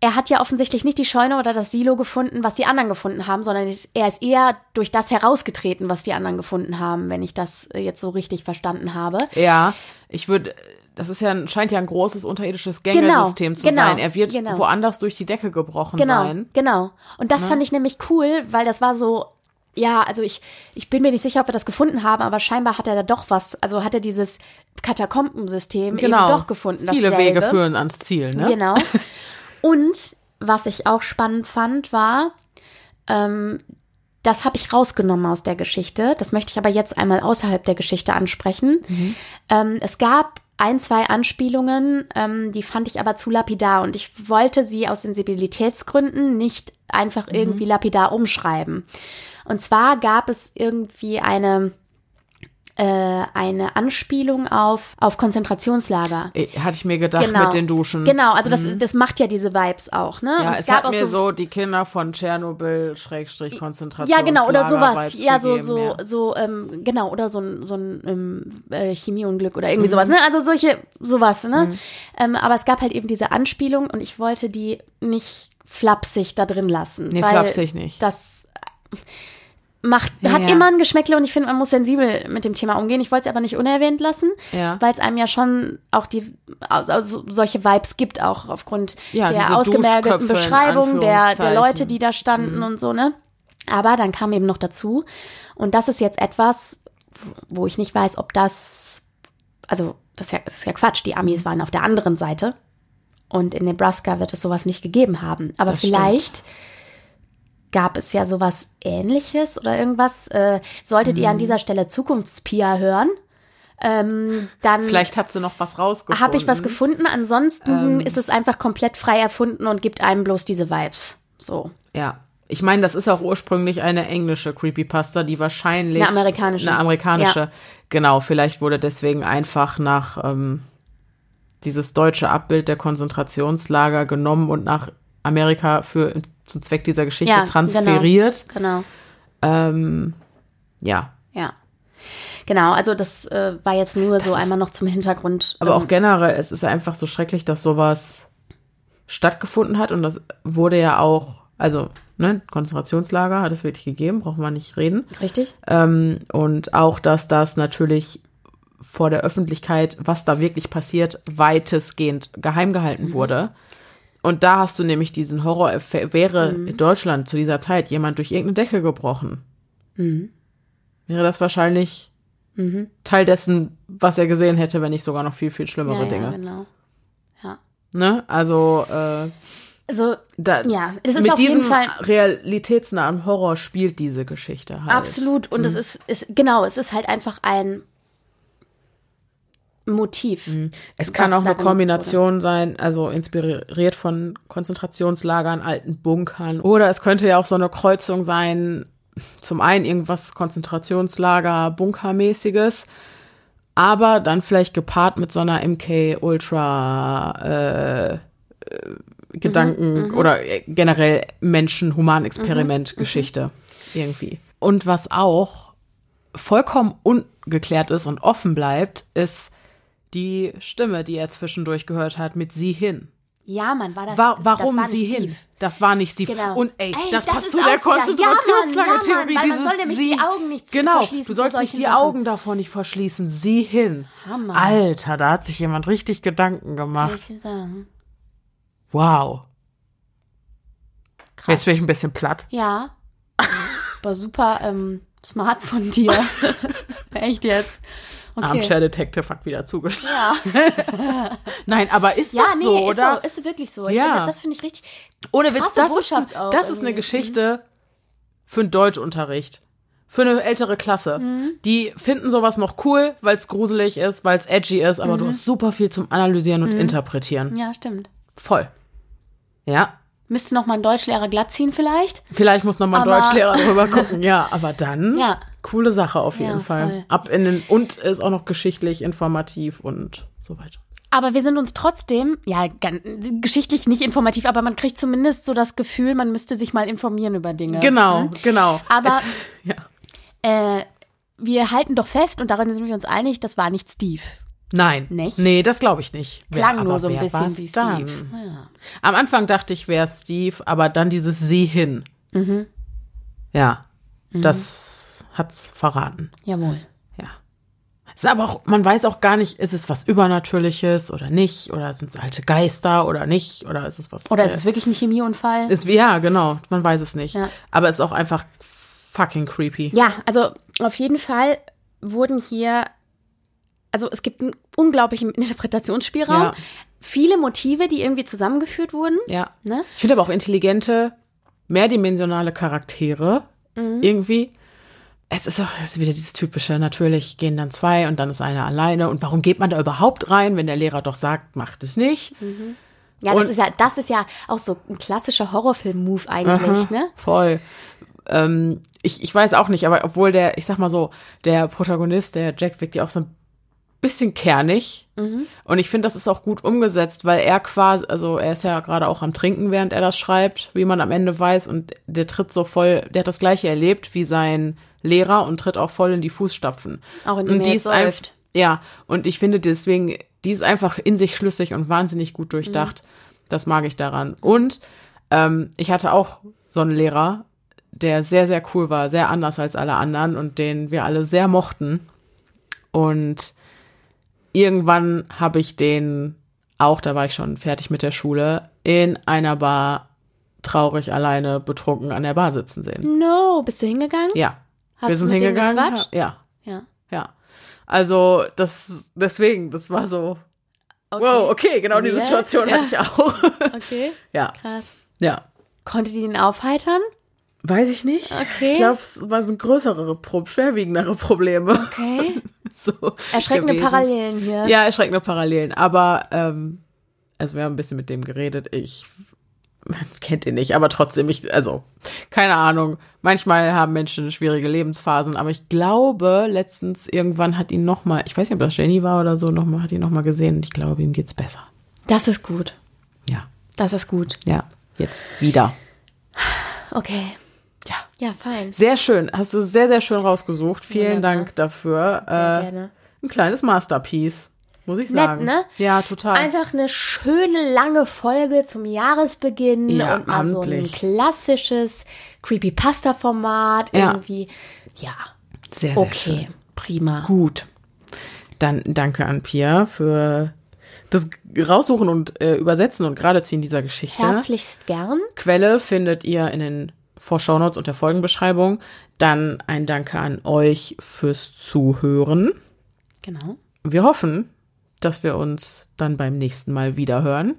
er hat ja offensichtlich nicht die Scheune oder das Silo gefunden, was die anderen gefunden haben, sondern er ist eher durch das herausgetreten, was die anderen gefunden haben, wenn ich das äh, jetzt so richtig verstanden habe. Ja, ich würde das ist ja, scheint ja ein großes unterirdisches Gängesystem genau, zu genau, sein. Er wird genau. woanders durch die Decke gebrochen genau, sein. Genau. Und das ne? fand ich nämlich cool, weil das war so, ja, also ich, ich bin mir nicht sicher, ob wir das gefunden haben, aber scheinbar hat er da doch was, also hat er dieses Katakombensystem genau. eben doch gefunden. Viele dasselbe. Wege führen ans Ziel, ne? Genau. Und was ich auch spannend fand, war, ähm, das habe ich rausgenommen aus der Geschichte. Das möchte ich aber jetzt einmal außerhalb der Geschichte ansprechen. Mhm. Ähm, es gab ein, zwei Anspielungen, ähm, die fand ich aber zu lapidar und ich wollte sie aus Sensibilitätsgründen nicht einfach mhm. irgendwie lapidar umschreiben. Und zwar gab es irgendwie eine eine Anspielung auf, auf Konzentrationslager. Äh, hatte ich mir gedacht genau. mit den Duschen. Genau, also das, mhm. das macht ja diese Vibes auch, ne? Ja, es, es gab hat mir so, die Kinder von Tschernobyl Schrägstrich Konzentrationslager. Ja, genau, oder sowas. Ja, so, so, ja. so, ähm, genau, oder so ein, so ein ähm, äh, Chemieunglück oder irgendwie mhm. sowas, ne? Also solche, sowas, ne? Mhm. Ähm, aber es gab halt eben diese Anspielung und ich wollte die nicht flapsig da drin lassen. Nee, flapsig nicht. Das macht, ja, hat ja. immer ein Geschmäckle und ich finde, man muss sensibel mit dem Thema umgehen. Ich wollte es aber nicht unerwähnt lassen, ja. weil es einem ja schon auch die, also solche Vibes gibt, auch aufgrund der ausgemergelten Beschreibung der, der Leute, die da standen mhm. und so, ne? Aber dann kam eben noch dazu, und das ist jetzt etwas, wo ich nicht weiß, ob das, also das ist ja, das ist ja Quatsch, die Amis waren auf der anderen Seite und in Nebraska wird es sowas nicht gegeben haben. Aber das vielleicht stimmt gab es ja sowas ähnliches oder irgendwas. Äh, solltet mhm. ihr an mhm. dieser Stelle Zukunftspia hören, ähm, dann. Vielleicht hat sie noch was rausgefunden. Habe ich was gefunden. Ansonsten ähm. ist es einfach komplett frei erfunden und gibt einem bloß diese Vibes. So. Ja. Ich meine, das ist auch ursprünglich eine englische Creepypasta, die wahrscheinlich. Eine amerikanische. Eine amerikanische. Ja. Genau, vielleicht wurde deswegen einfach nach ähm, dieses deutsche Abbild der Konzentrationslager genommen und nach Amerika für zum Zweck dieser Geschichte ja, transferiert. Genau. genau. Ähm, ja. Ja. Genau, also das äh, war jetzt nur das so einmal noch zum Hintergrund. Aber ähm, auch generell, es ist einfach so schrecklich, dass sowas stattgefunden hat und das wurde ja auch, also ne, Konzentrationslager hat es wirklich gegeben, brauchen wir nicht reden. Richtig. Ähm, und auch, dass das natürlich vor der Öffentlichkeit, was da wirklich passiert, weitestgehend geheim gehalten mhm. wurde. Und da hast du nämlich diesen Horror, wäre mhm. in Deutschland zu dieser Zeit jemand durch irgendeine Decke gebrochen. Mhm. Wäre das wahrscheinlich mhm. Teil dessen, was er gesehen hätte, wenn nicht sogar noch viel, viel schlimmere ja, Dinge. Ja, genau. Ja. Ne? Also, äh, also, da, ja, es ist mit auf diesem jeden Fall realitätsnahen Horror spielt diese Geschichte halt. Absolut. Und es mhm. ist, ist, genau, es ist halt einfach ein Motiv. Mhm. Es kann auch eine Kombination sein, also inspiriert von Konzentrationslagern, alten Bunkern. Oder es könnte ja auch so eine Kreuzung sein zum einen irgendwas Konzentrationslager, Bunkermäßiges, aber dann vielleicht gepaart mit so einer MK Ultra äh, äh, Gedanken Mhm, oder äh, generell Menschen-Human-Experiment-Geschichte irgendwie. Und was auch vollkommen ungeklärt ist und offen bleibt, ist die Stimme, die er zwischendurch gehört hat mit sie hin. Ja, Mann, war das. Wa das warum war nicht sie Steve. hin? Das war nicht Steve. Genau. Und ey, Ey, das, das passt zu der wieder- ja, Mann, Konzentrationslagertheorie. ja, Mann, man dieses soll nämlich sie. die Augen nicht genau, verschließen du sollst nicht die Sachen. Augen davor nicht verschließen. Sie hin. Hammer. Alter, da hat sich jemand richtig Gedanken Kann gemacht. ich dir sagen. Wow. Krass. Jetzt bin ich ein bisschen platt. Ja. War super ähm, smart von dir. Echt jetzt. Okay. Armchair Detective hat wieder zugeschlagen. Ja, Nein, aber ist ja das nee, so, ist oder? so, ist wirklich so. Ich Ja. finde, das finde ich richtig. Ohne Witz, das ist, das ist eine. Geschichte für einen Deutschunterricht. Für eine ältere Klasse. Mhm. Die finden sowas noch cool, weil es gruselig ist, weil es edgy ist, aber Mhm. du hast super viel zum Analysieren und Interpretieren. Ja, stimmt. Voll. Ja. Müsste noch mal ein Deutschlehrer glatt ziehen vielleicht? Vielleicht muss nochmal ein Aber- Deutschlehrer drüber gucken. Ja, aber dann Ja. Coole Sache auf jeden Ja, Fall. voll. Ab in den, und ist auch noch geschichtlich, informativ und so weiter. Aber wir sind uns trotzdem, ja, geschichtlich nicht informativ, aber man kriegt zumindest so das Gefühl, man müsste sich mal informieren über Dinge. Genau, genau. Aber- es, ja. Äh, wir halten doch fest, und darin sind wir uns einig, das war nicht Steve. Nein. Nicht? Nee, das glaube ich nicht. Klang Wer- nur so ein bisschen wie Steve. Ja. Am Anfang dachte ich, wäre Steve, aber dann dieses Sie hin. Mhm. Ja, das hat's verraten. Jawohl. Ja. Es ist aber auch, man weiß auch gar nicht, ist es was Übernatürliches oder nicht? Oder sind es alte Geister oder nicht? Oder ist es was. Oder äh, ist es wirklich ein Chemieunfall? ist, Ja, genau. Man weiß es nicht. Ja. Aber es ist auch einfach fucking creepy. Ja, also auf jeden Fall wurden hier, also es gibt einen unglaublichen Interpretationsspielraum. Ja. Viele Motive, die irgendwie zusammengeführt wurden. Ja. Ne? Ich finde aber auch intelligente, mehrdimensionale Charaktere Mhm. irgendwie. Es ist auch es ist wieder dieses typische, natürlich gehen dann zwei und dann ist einer alleine. Und warum geht man da überhaupt rein, wenn der Lehrer doch sagt, macht es nicht? Ja, Und- das ist ja, das ist ja auch so ein klassischer Horrorfilm-Move eigentlich, ne? Voll. Ähm, ich, ich weiß auch nicht, aber obwohl der, ich sag mal so, der Protagonist, der Jack wirkt ja auch so ein bisschen kernig. Und ich finde, das ist auch gut umgesetzt, weil er quasi, also er ist ja gerade auch am Trinken, während er das schreibt, wie man am Ende weiß. Und der tritt so voll, der hat das gleiche erlebt wie sein Lehrer und tritt auch voll in die Fußstapfen. Auch in die und die ist läuft. ja, und ich finde deswegen, die ist einfach in sich schlüssig und wahnsinnig gut durchdacht. Das mag ich daran. Und ähm, ich hatte auch so einen Lehrer, der sehr, sehr cool war, sehr anders als alle anderen und den wir alle sehr mochten. Und irgendwann habe ich den auch, da war ich schon fertig mit der Schule, in einer Bar traurig alleine betrunken an der Bar sitzen sehen. No, bist du hingegangen? Ja. Hast wir sind hingegangen. gequatscht? Ja, Ja. ja. Also, das, deswegen, das war so, Okay. wow, okay, genau die Situation ja. hatte ich auch. Okay, ja, krass. ja. Konnte die ihn aufheitern? Weiß ich nicht. Okay. Ich glaube, es waren größere, schwerwiegendere Probleme. Okay. so Erschreckende gewesen. Parallelen hier. Ja, erschreckende Parallelen. Aber, ähm, also wir haben ein bisschen mit dem geredet. Ich man kennt ihn nicht, aber trotzdem, ich, also, keine Ahnung. Manchmal haben Menschen schwierige Lebensphasen, aber ich glaube, letztens irgendwann hat ihn noch mal, ich weiß nicht, ob das Jenny war oder so, noch mal, hat ihn noch mal gesehen und ich glaube, ihm geht's besser. Das ist gut. Ja, Das ist gut. ja, jetzt wieder. Okay. Ja. Ja, fein. Sehr schön. Hast du sehr, sehr schön rausgesucht. Vielen Wunderbar. Dank dafür. Sehr Äh, gerne. ein kleines Masterpiece, muss ich Nett, sagen. ne? Ja, total. Einfach eine schöne lange Folge zum Jahresbeginn Ja, und mal so ein amtlich. klassisches Creepypasta-Format Ja. irgendwie. Ja, sehr, sehr okay, schön. prima. Gut. Dann danke an Pia für das Raussuchen und äh, Übersetzen und Geradeziehen dieser Geschichte. Herzlichst gern. Quelle findet ihr in den vor Shownotes und der Folgenbeschreibung. Dann ein Danke an euch fürs Zuhören. Genau. Wir hoffen, dass wir uns dann beim nächsten Mal wieder hören.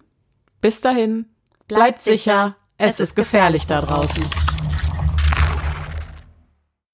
Bis dahin, bleibt, sicher, es ist gefährlich da draußen.